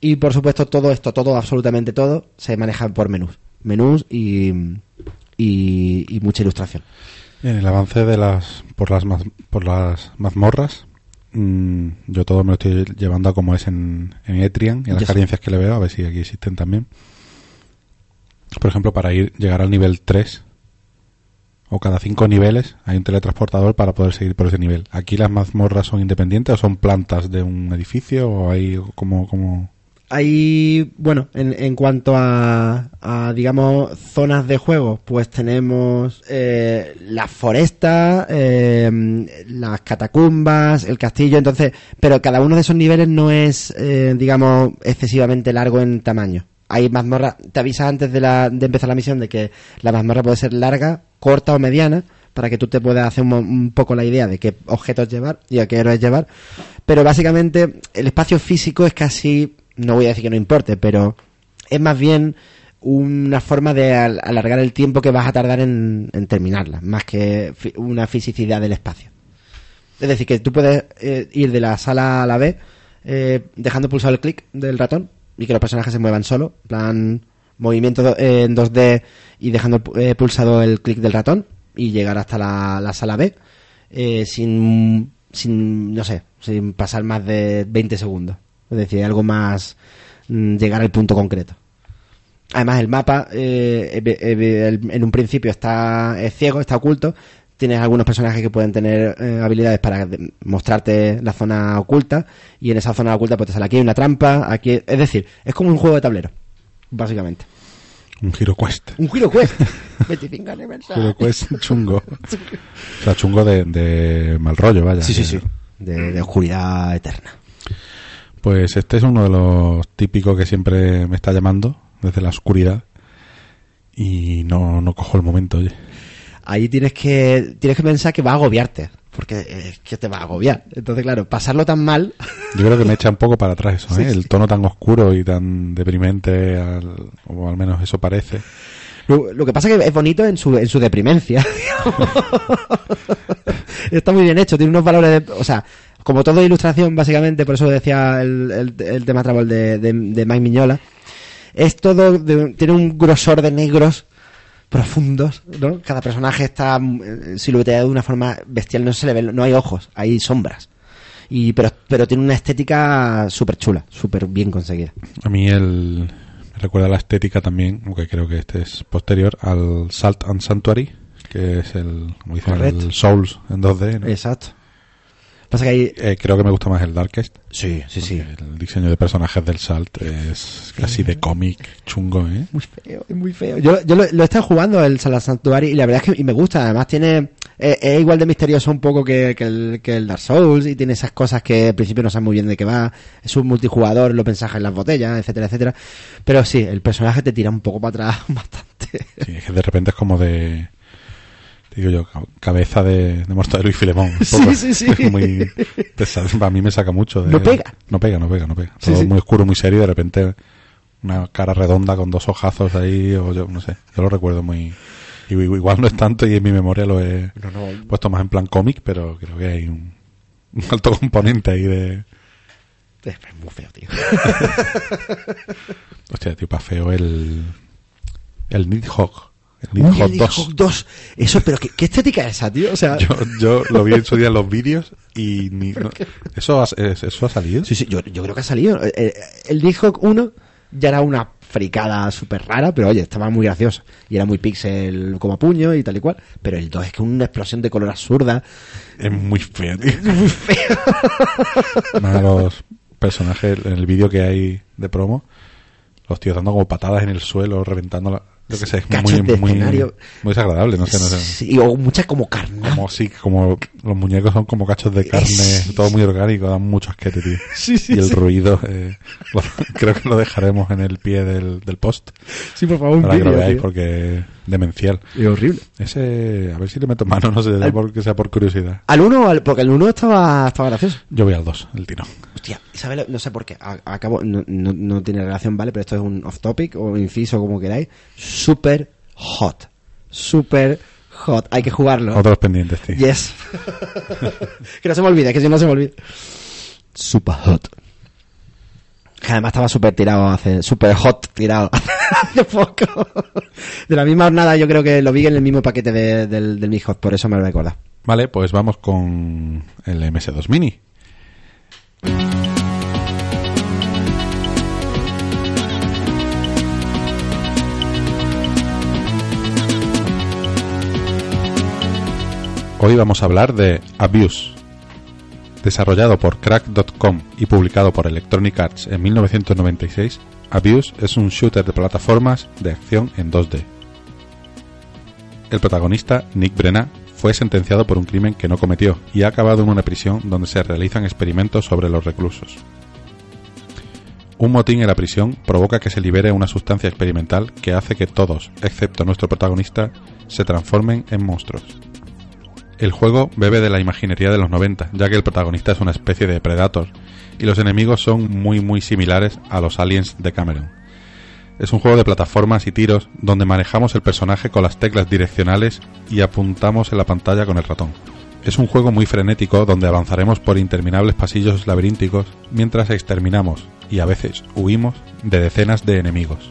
Y por supuesto, todo esto, todo, absolutamente todo, se maneja por menús. Menús y, y, y mucha ilustración. En el avance de las por las por las mazmorras, mm, yo todo me lo estoy llevando a como es en, en Etrian y a las Yo sí. que le veo, a ver si aquí existen también. Por ejemplo, para ir llegar al nivel 3 o cada 5 niveles hay un teletransportador para poder seguir por ese nivel. ¿Aquí las mazmorras son independientes o son plantas de un edificio o hay como como Hay, bueno, en, en cuanto a, a, digamos, zonas de juego, pues tenemos eh, las forestas, eh, las catacumbas, el castillo, entonces, pero cada uno de esos niveles no es, eh, digamos, excesivamente largo en tamaño. Hay mazmorras, te avisa antes de, la, de empezar la misión de que la mazmorra puede ser larga, corta o mediana, para que tú te puedas hacer un, un poco la idea de qué objetos llevar y a qué héroes llevar. Pero básicamente el espacio físico es casi, no voy a decir que no importe, pero es más bien una forma de al- alargar el tiempo que vas a tardar en, terminarla, más que una fisicidad del espacio. Es decir, que tú puedes eh, ir de la sala a la B eh, dejando pulsado el clic del ratón y que los personajes se muevan solo, plan movimiento eh, en 2D y dejando eh, pulsado el clic del ratón y llegar hasta la, la sala B eh, sin, sin, no sé, sin pasar más de 20 segundos. Es decir, algo más mm, llegar al punto concreto. Además, el mapa eh, en un principio está es ciego, está oculto. Tienes algunos personajes que pueden tener eh, habilidades para mostrarte la zona oculta. Y en esa zona oculta, pues te sale aquí hay una trampa. aquí Es decir, es como un juego de tablero, básicamente. un Hero Quest? Un giro quest. [laughs] 25 aniversario. Hero Quest chungo. o sea, chungo de, de mal rollo, vaya. Sí, sí, sí. De, de oscuridad eterna. Pues este es uno de los típicos que siempre me está llamando desde la oscuridad y no, no cojo el momento, oye. ahí tienes que tienes que pensar que va a agobiarte porque es que te va a agobiar entonces claro pasarlo tan mal Yo creo que me echa un poco para atrás eso, [laughs] Sí, ¿eh? sí. El tono tan oscuro y tan deprimente, al- o al menos eso parece. lo, lo que pasa es que es bonito en su en su deprimencia [laughs] [laughs] está muy bien hecho tiene unos valores de, o sea como todo ilustración básicamente por eso decía el, el, el tema travel de, de, de Mike Miñola es todo de- tiene un grosor de negros profundos, ¿no? Cada personaje está mm, silueteado de una forma bestial, no se le ve, no hay ojos, hay sombras. Y pero pero tiene una estética súper chula, súper bien conseguida. A mí el, me recuerda la estética también, aunque creo que este es posterior, al Salt and Sanctuary, que es el, como dicen, el Souls en 2D. ¿no? Exacto. Pasa que hay Eh, creo que me gusta más el Darkest. sí, sí, sí. El diseño de personajes del Salt es casi de cómic chungo, ¿eh? Muy feo, es muy feo. Yo, yo lo, lo he estado jugando el Salas Sanctuary y la verdad es que y me gusta. Además tiene eh, es igual de misterioso un poco que, que el, que el Dark Souls y tiene esas cosas que al principio no sabes muy bien de qué va. Es un multijugador, lo mensajes en las botellas, etcétera, etcétera. Pero sí, el personaje te tira un poco para atrás [laughs] bastante. Sí, es que de repente es como de. Digo yo, ca- cabeza de, de Mortadelo y Filemón. un [laughs] Sí, poco. sí, sí. Es muy pesado. A mí me saca mucho. de- No pega. No pega, no pega, no pega. Sí, Todo sí. muy oscuro, muy serio y de repente una cara redonda con dos ojazos ahí, o yo no sé. Yo lo recuerdo muy. y Igual no es tanto y en mi memoria lo he puesto más en plan cómic, pero creo que hay un, un alto componente ahí de. Es muy feo, tío. [laughs] Hostia, tío, pa' feo el. El Nidhogg. El Nidhogg el 2. Nidhogg 2. Eso, pero ¿qué, qué estética es esa, tío? O sea, Yo, yo lo vi en su día en los vídeos y [laughs] ni, no- ¿eso, ha, es- ¿eso ha salido? Sí, sí, yo, yo creo que ha salido. Eh, eh, El Nidhogg 1 ya era una fricada súper rara, pero oye, estaba muy gracioso. Y era muy pixel como puño y tal y cual. Pero el 2 es que una explosión de color absurda. Es muy feo, tío. Más [laughs] los personajes en el vídeo que hay de promo, los tíos dando como patadas en el suelo, reventando la- Yo que sé, es muy, de muy, escenario. muy desagradable, no sé, no sé. Sí, o mucha como carne. Como, sí, como los muñecos son como cachos de carne, Sí. todo muy orgánico, dan mucho asquete, tío. [laughs] Sí, sí, y el ruido, eh, [laughs] lo- creo que lo dejaremos en el pie del, del post Sí, por favor, un para que lo veáis tío. porque demencial. Es horrible. Ese, a ver si le meto mano, no sé, Al- porque sea por curiosidad. Al 1, al- porque el 1 estaba, estaba gracioso. Yo voy al 2, el tiro. Hostia, ¿sabes? lo- No sé por qué. Acabo, no, no, no tiene relación, ¿vale? Pero esto es un off topic o inciso, como queráis. Super hot. Super hot. Hay que jugarlo. Otros pendientes, tío. Yes. [laughs] que no se me olvide, que si no se me olvide. Super hot. Que además estaba súper tirado hace. Super hot tirado [laughs] hace poco. De la misma jornada, yo creo que lo vi en el mismo paquete de- del, del Mi Hot, por eso me lo recuerda. Vale, pues vamos con el MS2 Mini. Hoy vamos a hablar de Abuse. Desarrollado por Crack.com y publicado por Electronic Arts en 1996, Abuse es un shooter de plataformas de acción en 2D. El protagonista, Nick Brenna, fue sentenciado por un crimen que no cometió y ha acabado en una prisión donde se realizan experimentos sobre los reclusos. Un motín en la prisión provoca que se libere una sustancia experimental que hace que todos, excepto nuestro protagonista, se transformen en monstruos. El juego bebe de la imaginería de los 90, ya que el protagonista es una especie de Predator y los enemigos son muy muy similares a los aliens de Cameron. Es un juego de plataformas y tiros donde manejamos el personaje con las teclas direccionales y apuntamos en la pantalla con el ratón. Es un juego muy frenético donde avanzaremos por interminables pasillos laberínticos mientras exterminamos y a veces huimos de decenas de enemigos.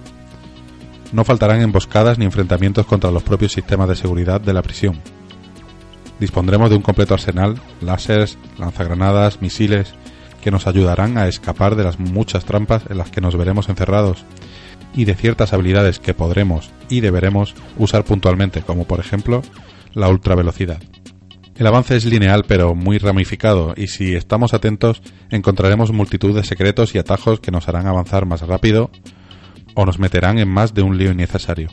No faltarán emboscadas ni enfrentamientos contra los propios sistemas de seguridad de la prisión. Dispondremos de un completo arsenal, láseres, lanzagranadas, misiles, que nos ayudarán a escapar de las muchas trampas en las que nos veremos encerrados y de ciertas habilidades que podremos y deberemos usar puntualmente, como por ejemplo la ultravelocidad. El avance es lineal pero muy ramificado y si estamos atentos encontraremos multitud de secretos y atajos que nos harán avanzar más rápido o nos meterán en más de un lío innecesario.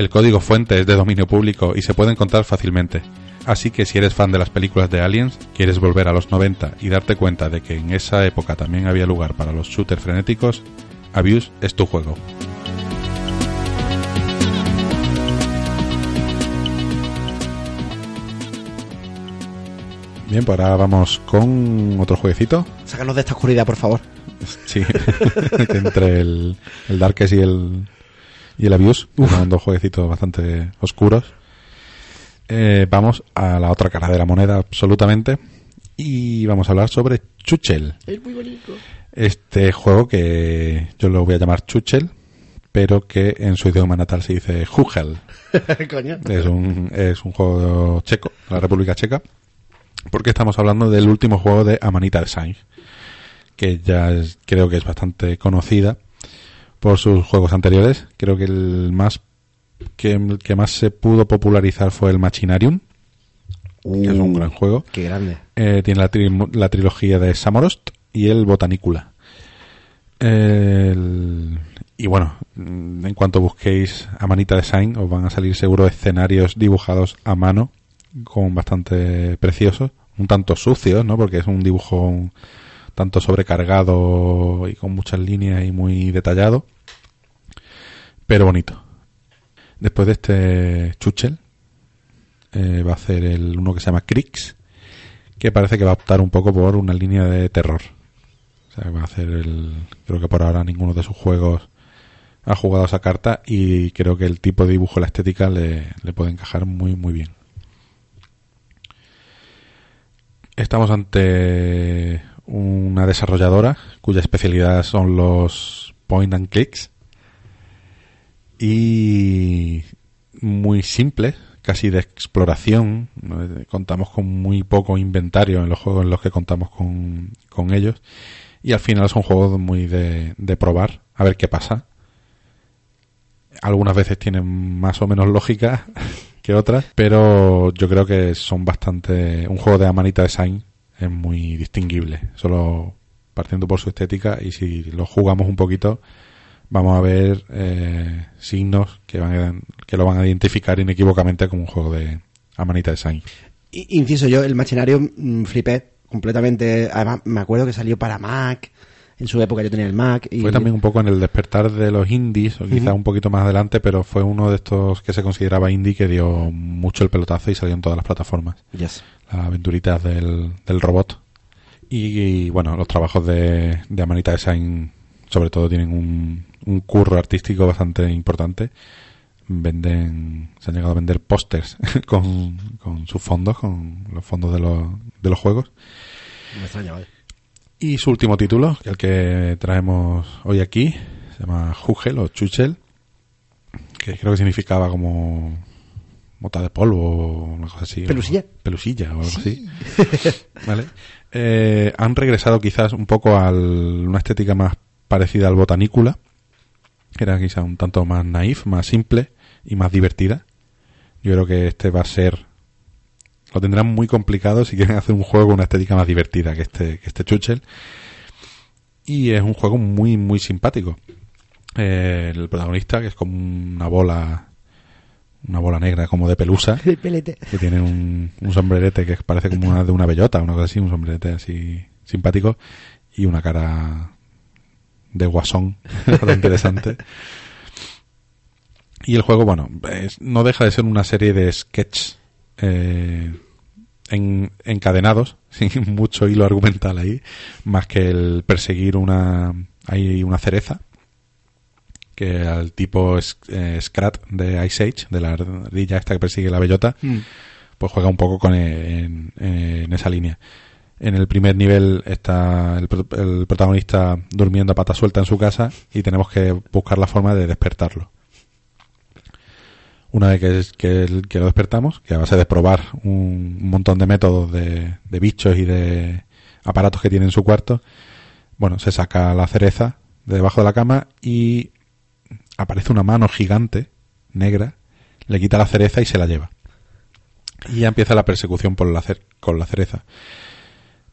El código fuente es de dominio público y se puede encontrar fácilmente, así que si eres fan de las películas de Aliens, quieres volver a los 90 y darte cuenta de que en esa época también había lugar para los shooters frenéticos, Abuse es tu juego. Bien, pues ahora vamos con otro jueguecito. Sácanos de esta oscuridad, por favor. Sí, [laughs] entre el, el Darkest y el, y el Abuse, que son dos jueguecitos bastante oscuros. Eh, vamos a la otra cara de la moneda, absolutamente. Y vamos a hablar sobre Chuchel. Es muy bonito. Este juego que yo lo voy a llamar Chuchel, pero que en su idioma natal se dice Hugel. [laughs] Coño. Es un, es un juego checo, la República Checa, porque estamos hablando del último juego de Amanita Design, que ya es- creo que es bastante conocida por sus juegos anteriores. Creo que el más que, el que más se pudo popularizar fue el Machinarium, que es un gran juego. Qué grande. Eh, tiene la, tri- la trilogía de Samorost y el Botanicula. El- y bueno, mm, en cuanto busquéis Amanita Design, os van a salir seguro escenarios dibujados a mano, con bastante preciosos, un tanto sucios, ¿no? Porque es un dibujo tanto sobrecargado y con muchas líneas y muy detallado, pero bonito. Después de este Chuchel, eh, va a hacer el uno que se llama Crix, que parece que va a optar un poco por una línea de terror. O sea, va a hacer el. Creo que por ahora ninguno de sus juegos ha jugado esa carta y creo que el tipo de dibujo la estética le, le puede encajar muy, muy bien. Estamos ante una desarrolladora cuya especialidad son los point and clicks y muy simple, casi de exploración. Contamos con muy poco inventario en los juegos en los que contamos con, con ellos. Y al final son juegos muy de, de probar, a ver qué pasa. Algunas veces tienen más o menos lógica [laughs] que otras, pero yo creo que son bastante. Un juego de Amanita Design es muy distinguible, solo partiendo por su estética. Y si lo jugamos un poquito, vamos a ver eh, signos que, van a- que lo van a identificar inequívocamente como un juego de a manita de Sain. I- Inciso yo, el machinario mm, flipé completamente. Además, me acuerdo que salió para Mac. En su época yo tenía el Mac. Y Fue también un poco en el despertar de los indies, o quizá Ujú. un poquito más adelante, pero fue uno de estos que se consideraba indie que dio mucho el pelotazo y salió en todas las plataformas. Yes. Las aventuritas del, del robot. Y, y, bueno, los trabajos de, de Amanita Design sobre todo tienen un, un curro artístico bastante importante. Venden, se han llegado a vender pósters [laughs] con, con sus fondos, con los fondos de los, de los juegos. Me extraña, vale. Y su último título, el que traemos hoy aquí, se llama Hugel o Chuchel, que creo que significaba como mota de polvo o una cosa así. o- Pelusilla. pelusilla o algo así. [laughs] ¿Vale? Eh, han regresado quizás un poco a una estética más parecida al botanícula, que era quizá un tanto más naif, más simple y más divertida. Yo creo que este va a ser lo tendrán muy complicado si quieren hacer un juego con una estética más divertida que este, que este Chuchel. Y es un juego muy, muy simpático. Eh, el protagonista, que es como una bola, una bola negra como de pelusa, [laughs] El pelete. que tiene un, un sombrerete que parece como una de una bellota, una cosa así, un sombrerete así simpático y una cara de guasón, [laughs] bastante interesante. Y el juego, bueno, es- no deja de ser una serie de sketches eh, en- encadenados, [laughs] sin mucho hilo argumental ahí, más que el perseguir una, hay una cereza que al tipo eh, Scrat de Ice Age, de la ardilla esta que persigue la bellota, pues juega un poco con e- en, en esa línea. En el primer nivel está el, el protagonista durmiendo a pata suelta en su casa y tenemos que buscar la forma de despertarlo. Una vez que, que lo despertamos, que a base de probar un, un montón de métodos de, de bichos y de aparatos que tiene en su cuarto, bueno, se saca la cereza de debajo de la cama y aparece una mano gigante, negra, le quita la cereza y se la lleva. Y ya empieza la persecución con la cereza.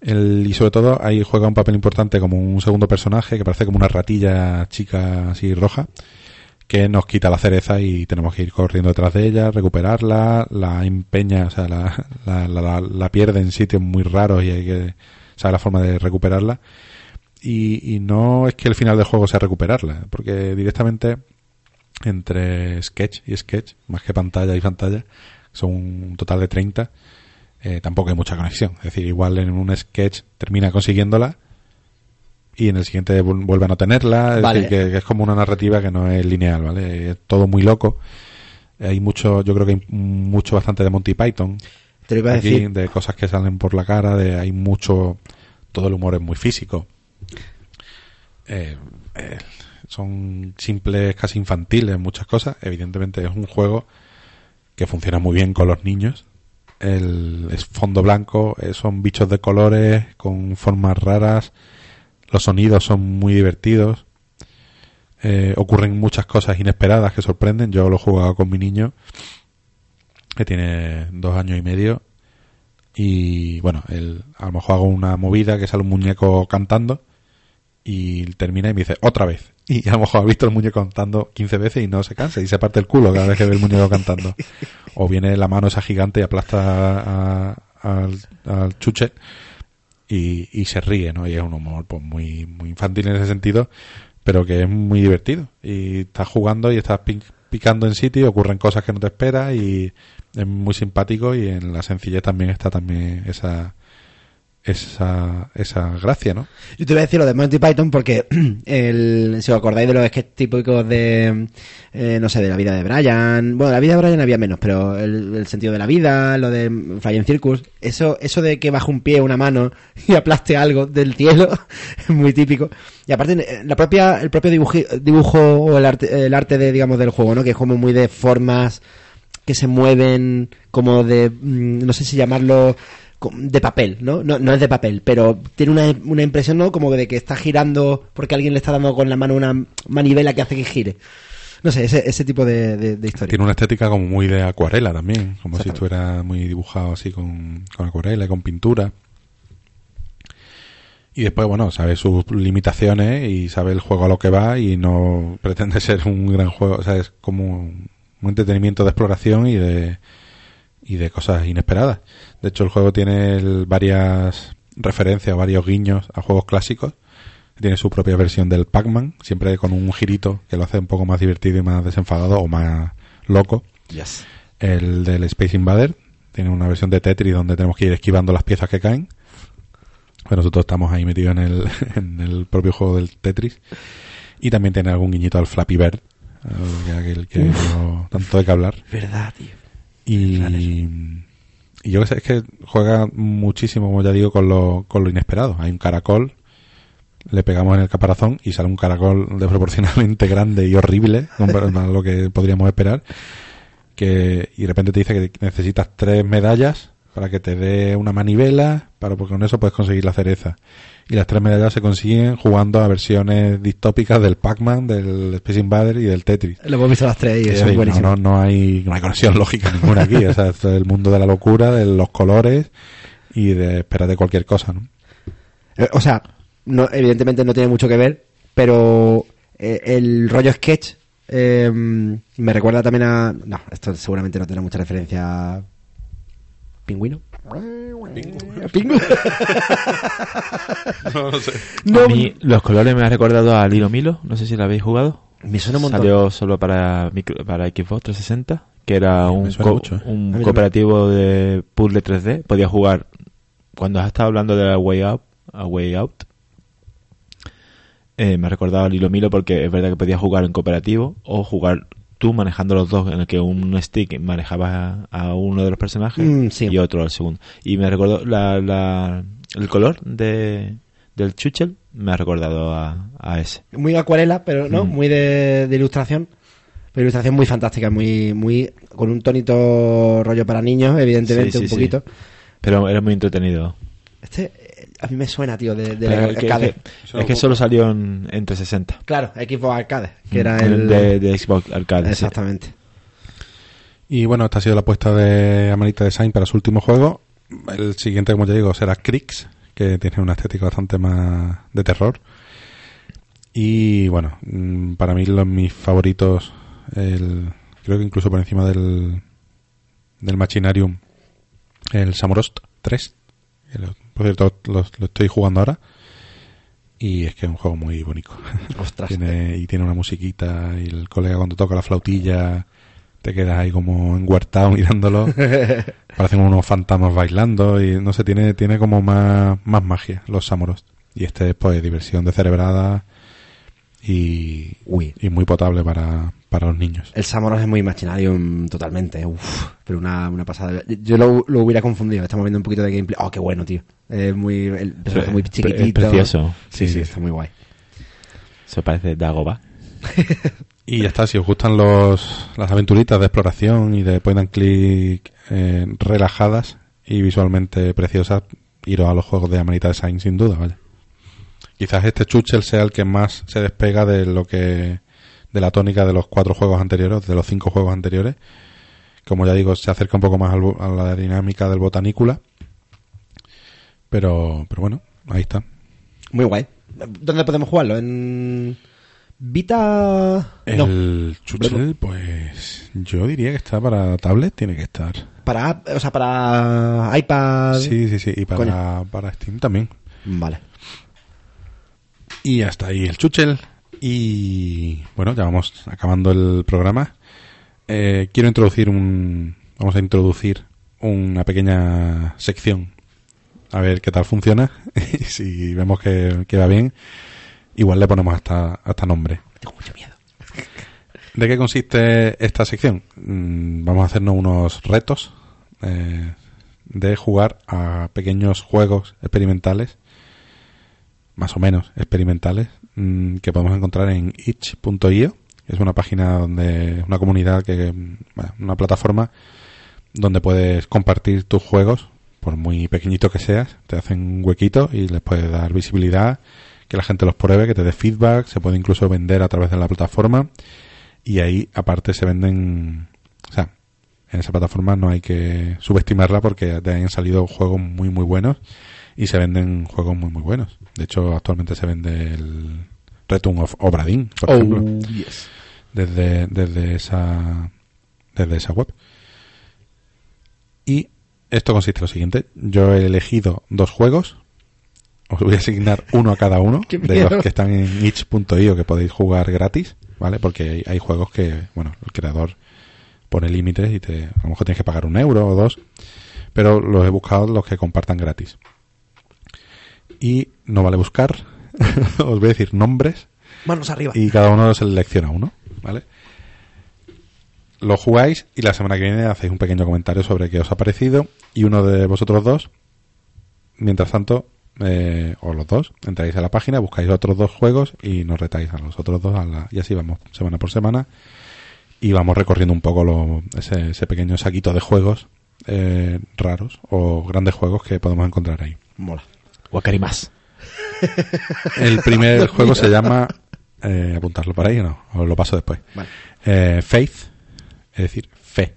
Y sobre todo ahí juega un papel importante como un segundo personaje que parece como una ratilla chica así roja que nos quita la cereza y tenemos que ir corriendo detrás de ella, recuperarla, la empeña, o sea, la, la, pierde en sitios muy raros y hay que saber la forma de recuperarla. Y no es que el final del juego sea recuperarla, porque directamente entre sketch y sketch, más que pantalla y pantalla, son un total de 30, eh, tampoco hay mucha conexión. Es decir, igual en un sketch termina consiguiéndola y en el siguiente vu- vuelve a no tenerla. Es decir, que, es como una narrativa que no es lineal, ¿vale? Es todo muy loco. Hay mucho, yo creo que hay mucho bastante de Monty Python. Te lo iba a Aquí, decir. de cosas que salen por la cara, de hay mucho, todo el humor es muy físico. Eh, eh, son simples, casi infantiles, muchas cosas. Evidentemente es un juego que funciona muy bien con los niños. El, es fondo blanco, eh, son bichos de colores con formas raras. Los sonidos son muy divertidos. Eh, ocurren muchas cosas inesperadas que sorprenden. Yo lo he jugado con mi niño, que tiene dos años y medio. Y bueno, él, a lo mejor hago una movida que sale un muñeco cantando y termina y me dice otra vez. [laughs] Y a lo mejor ha visto el muñeco cantando 15 veces y no se cansa y se parte el culo cada vez que ve el muñeco cantando. O viene la mano esa gigante y aplasta al, al chuche y, y se ríe, ¿no? Y es un humor pues muy, muy infantil en ese sentido, pero que es muy divertido. Y estás jugando y estás picando en sitio, ocurren cosas que no te esperas y es muy simpático y en la sencillez también está también esa esa, esa gracia, ¿no? Yo te voy a decir lo de Monty Python porque [clears throat] el, si os acordáis de los sketches típicos de, eh, no sé, de la vida de Brian, bueno, la vida de Brian había menos, pero el, sentido de la vida, lo de Flying Circus, eso, eso de que baje un pie, una mano [laughs] y aplaste algo del cielo, [laughs] es muy típico. Y aparte, eh, la propia, el propio dibuji- dibujo o el arte, el arte de, digamos, del juego, ¿no? Que es como muy de formas que se mueven como de, mm, no sé si llamarlo de papel, ¿no? No, no es de papel, pero tiene una, una impresión, ¿no? Como de que está girando porque alguien le está dando con la mano una manivela que hace que gire. No sé, ese, ese tipo de, de, de historia. Tiene una estética como muy de acuarela también, como si estuviera muy dibujado así con, con acuarela y con pintura. Y después, bueno, sabe sus limitaciones y sabe el juego a lo que va y no pretende [laughs] ser un gran juego. O sea, es como un un entretenimiento de exploración y de, y de cosas inesperadas. De hecho, el juego tiene el- varias referencias, varios guiños a juegos clásicos. Tiene su propia versión del Pac-Man, siempre con un girito que lo hace un poco más divertido y más desenfadado o más loco. Yes. El del Space Invader tiene una versión de Tetris donde tenemos que ir esquivando las piezas que caen. Bueno, nosotros estamos ahí metidos en el, [laughs] en el propio juego del Tetris. Y también tiene algún guiñito al Flappy Bird, que aquel que dio tanto de que hablar. Verdad, tío. Y, y yo que sé, es que juega muchísimo, como ya digo, con lo, con lo inesperado. Hay un caracol, le pegamos en el caparazón y sale un caracol desproporcionadamente [laughs] grande y horrible, a lo que podríamos esperar. Que, y de repente te dice que necesitas tres medallas para que te dé una manivela, para porque con eso puedes conseguir la cereza. Y las tres medallas se consiguen jugando a versiones distópicas del Pac-Man, del Space Invader y del Tetris. Lo hemos visto las tres y eso es no, buenísimo. no, no hay, no hay conexión [laughs] lógica ninguna aquí. O sea, es el mundo de la locura, de los colores y de esperar de cualquier cosa, ¿no? Eh, O sea, no, evidentemente no tiene mucho que ver, pero eh, el rollo sketch eh, me recuerda también a... No, esto seguramente no tendrá mucha referencia a... ¿Pingüino? ¿Pingüino? [laughs] [laughs] No, no sé. No, A mí los colores me han recordado a Lilo Milo, no sé si lo habéis jugado. me suena un montón. Salió solo para, micro- para Xbox 360, que era me un, co- mucho, ¿eh? Un cooperativo de puzzle 3D. Podía jugar, cuando has estado hablando de la Way Out, a Way Out eh, me ha recordado a Lilo Milo porque es verdad que podías jugar en cooperativo o jugar tú manejando los dos, en el que un stick manejaba a, uno de los personajes Mm, sí. y otro al segundo. Y me recordó la, la- el color de, del chuchel, me ha recordado a, a ese. Muy acuarela, pero no, Mm. muy de, de ilustración. Pero ilustración muy fantástica, muy, muy con un tonito rollo para niños, evidentemente, Sí, sí, un poquito. Pero era muy entretenido. Este a mí me suena, tío, de, de arcade. es que- es que solo salió en, en 360. Claro, Xbox Arcade, que era Mm, el... de, de Xbox Arcade. sí. Exactamente. Y bueno, esta ha sido la apuesta de Amanita Design para su último juego. El siguiente, como ya digo, será Crix, que tiene una estética bastante más de terror. Y bueno, mm, para mí los mis favoritos, el, creo que incluso por encima del, del Machinarium, el Samorost 3. que lo- Por cierto, lo, lo estoy jugando ahora. Y es que es un juego muy bonito. [laughs] Ostras. Tiene, y tiene una musiquita y el colega cuando toca la flautilla te quedas ahí como enguartado [laughs] mirándolo. Parecen unos fantasmas bailando y no sé, tiene, tiene como más, más magia los Samoros. Y este es pues diversión de cerebrada y, Uy. y muy potable para, para los niños. El Samoros es muy Machinarium totalmente. Uf, pero una, una pasada. Yo lo, lo hubiera confundido. Estamos viendo un poquito de gameplay. Oh, qué bueno, tío. Es muy, el personaje muy Es chiquitito. precioso. Sí, sí, Sí. está muy guay. Eso parece Dagoba. [laughs] Y ya está, si os gustan los, las aventuritas de exploración y de point and click eh, relajadas y visualmente preciosas, iros a los juegos de Amanita Design sin duda, vaya. Quizás este Chuchel sea el que más se despega de lo que de la tónica de los cuatro juegos anteriores, de los cinco juegos anteriores. Como ya digo, se acerca un poco más a la dinámica del botanícula. Pero, pero bueno, ahí está. Muy guay. ¿Dónde podemos jugarlo? ¿En Vita? No, El Chuchel, pues yo diría que está para tablet, tiene que estar. para, o sea, para iPad. Sí, sí, sí. Y para, Coño. para Steam también. Vale. Y hasta ahí el Chuchel. Y bueno, ya vamos acabando el programa. Eh, quiero introducir un. Vamos a introducir una pequeña sección. A ver qué tal funciona. y [laughs] si vemos que, que va bien, igual le ponemos hasta, hasta nombre. Tengo mucho miedo. ¿De qué consiste esta sección? Mm, Vamos a hacernos unos retos eh, de jugar a pequeños juegos experimentales, más o menos experimentales, mm, que podemos encontrar en itch.io. Es una página donde, una comunidad que, una plataforma donde puedes compartir tus juegos, por muy pequeñito que seas, te hacen un huequito y les puedes dar visibilidad, que la gente los pruebe, que te dé feedback, se puede incluso vender a través de la plataforma y ahí aparte se venden, o sea, en esa plataforma no hay que subestimarla porque ahí han salido juegos muy muy buenos Y se venden juegos muy, muy buenos. De hecho, actualmente se vende el Return of Obra Dinn, por ejemplo, yes. desde, desde, esa, desde esa web. Y esto consiste en lo siguiente. Yo he elegido dos juegos. Os voy a asignar uno a cada uno [laughs] ¡Qué de los que están en itch.io que podéis jugar gratis, ¿vale? Porque hay, hay juegos que, bueno, el creador pone límites y te, a lo mejor tienes que pagar un euro o dos, pero los he buscado los que compartan gratis. Y no vale buscar, [laughs] os voy a decir nombres Manos arriba. y cada uno selecciona uno, ¿vale? Lo jugáis y la semana que viene hacéis un pequeño comentario sobre qué os ha parecido y uno de vosotros dos, mientras tanto, eh, o los dos, entráis a la página, buscáis otros dos juegos y nos retáis a los otros dos a la- y así vamos semana por semana y vamos recorriendo un poco lo- ese, ese pequeño saquito de juegos eh, raros o grandes juegos que podemos encontrar ahí. Mola. Wakarimas. El primer juego se llama. Eh, apuntarlo para ahí o no, os lo paso después. Vale. Eh, Faith, es decir, fe.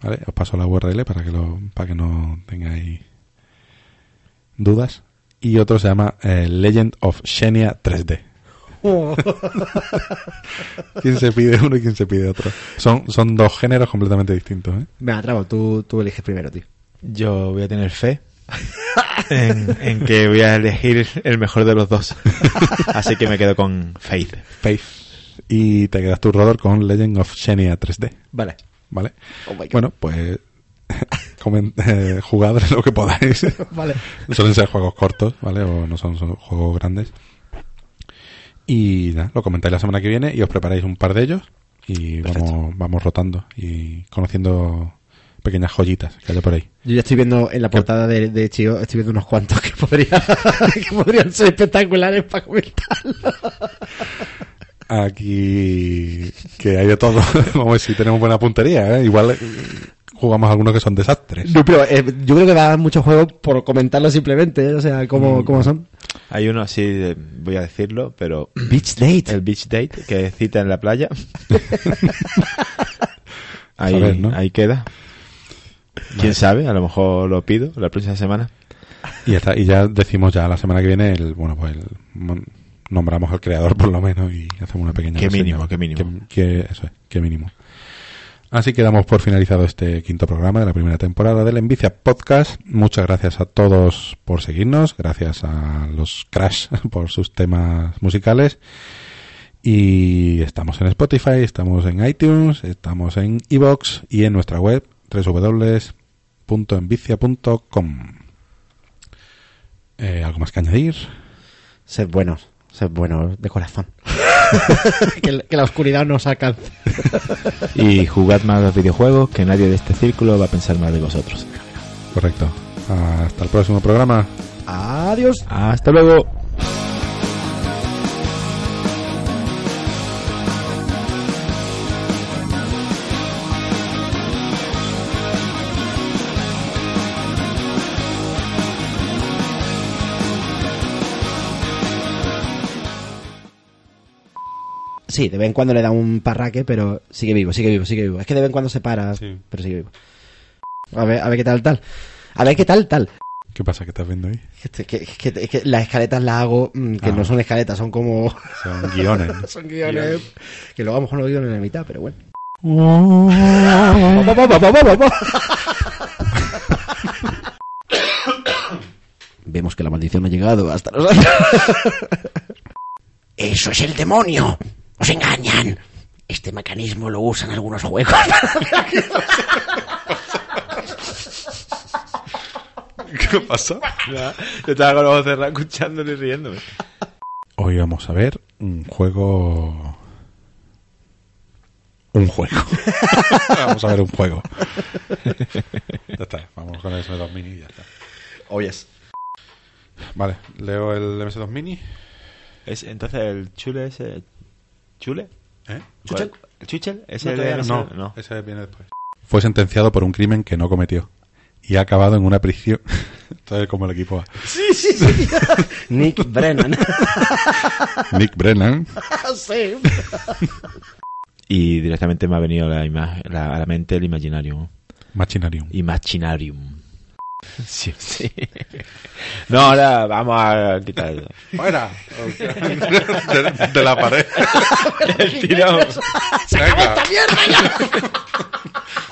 ¿Vale? Os paso la URL para que, lo, para que no tengáis dudas. Y otro se llama eh, Legend of Xenia 3D. [laughs] ¿Quién se pide uno y quién se pide otro? Son, son dos géneros completamente distintos. ¿eh? Venga, Travo, tú, tú eliges primero, tío. Yo voy a tener fe [laughs] en, en que voy a elegir el mejor de los dos. [laughs] Así que me quedo con Faith. Faith. Y te quedas tú, Rodor, con Legend of Xenia 3D. Vale. ¿Vale? Oh my God. Bueno, pues [laughs] eh, jugad lo que podáis. [laughs] Vale. Suelen ser juegos cortos, ¿vale? O no son, son juegos grandes. Y nada, lo comentáis la semana que viene y os preparáis un par de ellos y vamos, vamos rotando y conociendo pequeñas joyitas que haya por ahí. Yo ya estoy viendo en la portada de, de Chio, estoy viendo unos cuantos que, podría, [laughs] que podrían ser espectaculares para comentar. Aquí que hay de todo. [laughs] Vamos a ver si tenemos buena puntería, ¿eh? Igual eh, jugamos algunos que son desastres. No, pero eh, yo creo que va a dar muchos juegos por comentarlo simplemente, ¿eh? o sea, cómo, cómo son. Hay uno así, de- voy a decirlo, pero [clears throat] Beach Date. el beach date que cita en la playa. [laughs] ahí, A ver, ¿no? ahí queda. ¿Quién sabe? A lo mejor lo pido la próxima semana. Y ya, está, y ya decimos ya la semana que viene el, bueno, pues el, nombramos al creador por lo menos y hacemos una pequeña Qué reseña. mínimo, qué mínimo. Que, que- eso es, qué mínimo. Así que damos por finalizado este quinto programa de la primera temporada del Envicia Podcast. Muchas gracias a todos por seguirnos, gracias a los Crash [laughs] por sus temas musicales. Y estamos en Spotify, estamos en iTunes, estamos en iBox y en nuestra web www.envicia.com. Eh, ¿Algo más que añadir? Sed buenos, sed buenos de corazón. [laughs] que, que la oscuridad nos alcance. Y jugad más los videojuegos, que nadie de este círculo va a pensar más de vosotros. Correcto. Hasta el próximo programa. Adiós. Hasta luego. Sí, de vez en cuando le da un parraque, pero sigue vivo, sigue vivo, sigue vivo. Es que de vez en cuando se para, Sí. pero sigue vivo. A ver, a ver qué tal, tal. A ver qué tal, tal. ¿Qué pasa? ¿Qué estás viendo ahí? Que, que- que- que- que las escaletas las hago, mm, que Ah. no son escaletas, son como... Son guiones. [laughs] son guiones. Que luego a lo mejor no guiones en la mitad, pero bueno. Vemos que la maldición ha llegado hasta nosotros. [laughs] Eso es el demonio. Os engañan. Este mecanismo lo usan algunos juegos. [laughs] ¿Qué pasa? Yo estaba con los ojos cerrados escuchándolo y riéndome. Hoy vamos a ver un juego. Un juego. [laughs] vamos a ver un juego. ya está, vamos con el MS2 Mini y ya está. Oyes. Vale, leo el MS2 Mini. Es, entonces el chule ese... ¿Chule? ¿Eh? ¿Chuchel? ¿Cuál? ¿El chuchel? ¿Ese No, No, no. ese viene después. Fue sentenciado por un crimen que no cometió y ha acabado en una prisión. [laughs] Esto es como el equipo A. Sí, sí, sí. [laughs] Nick Brennan. [laughs] Nick Brennan. sí. Y directamente me ha venido la imagen, la- a la mente el Imaginarium. Machinarium. Imaginarium. [laughs] Sí, sí. No, ahora vamos a quitar ¡Fuera! de, de la pared. [laughs] el tirón. Venga. ¡Mierda ya! [laughs]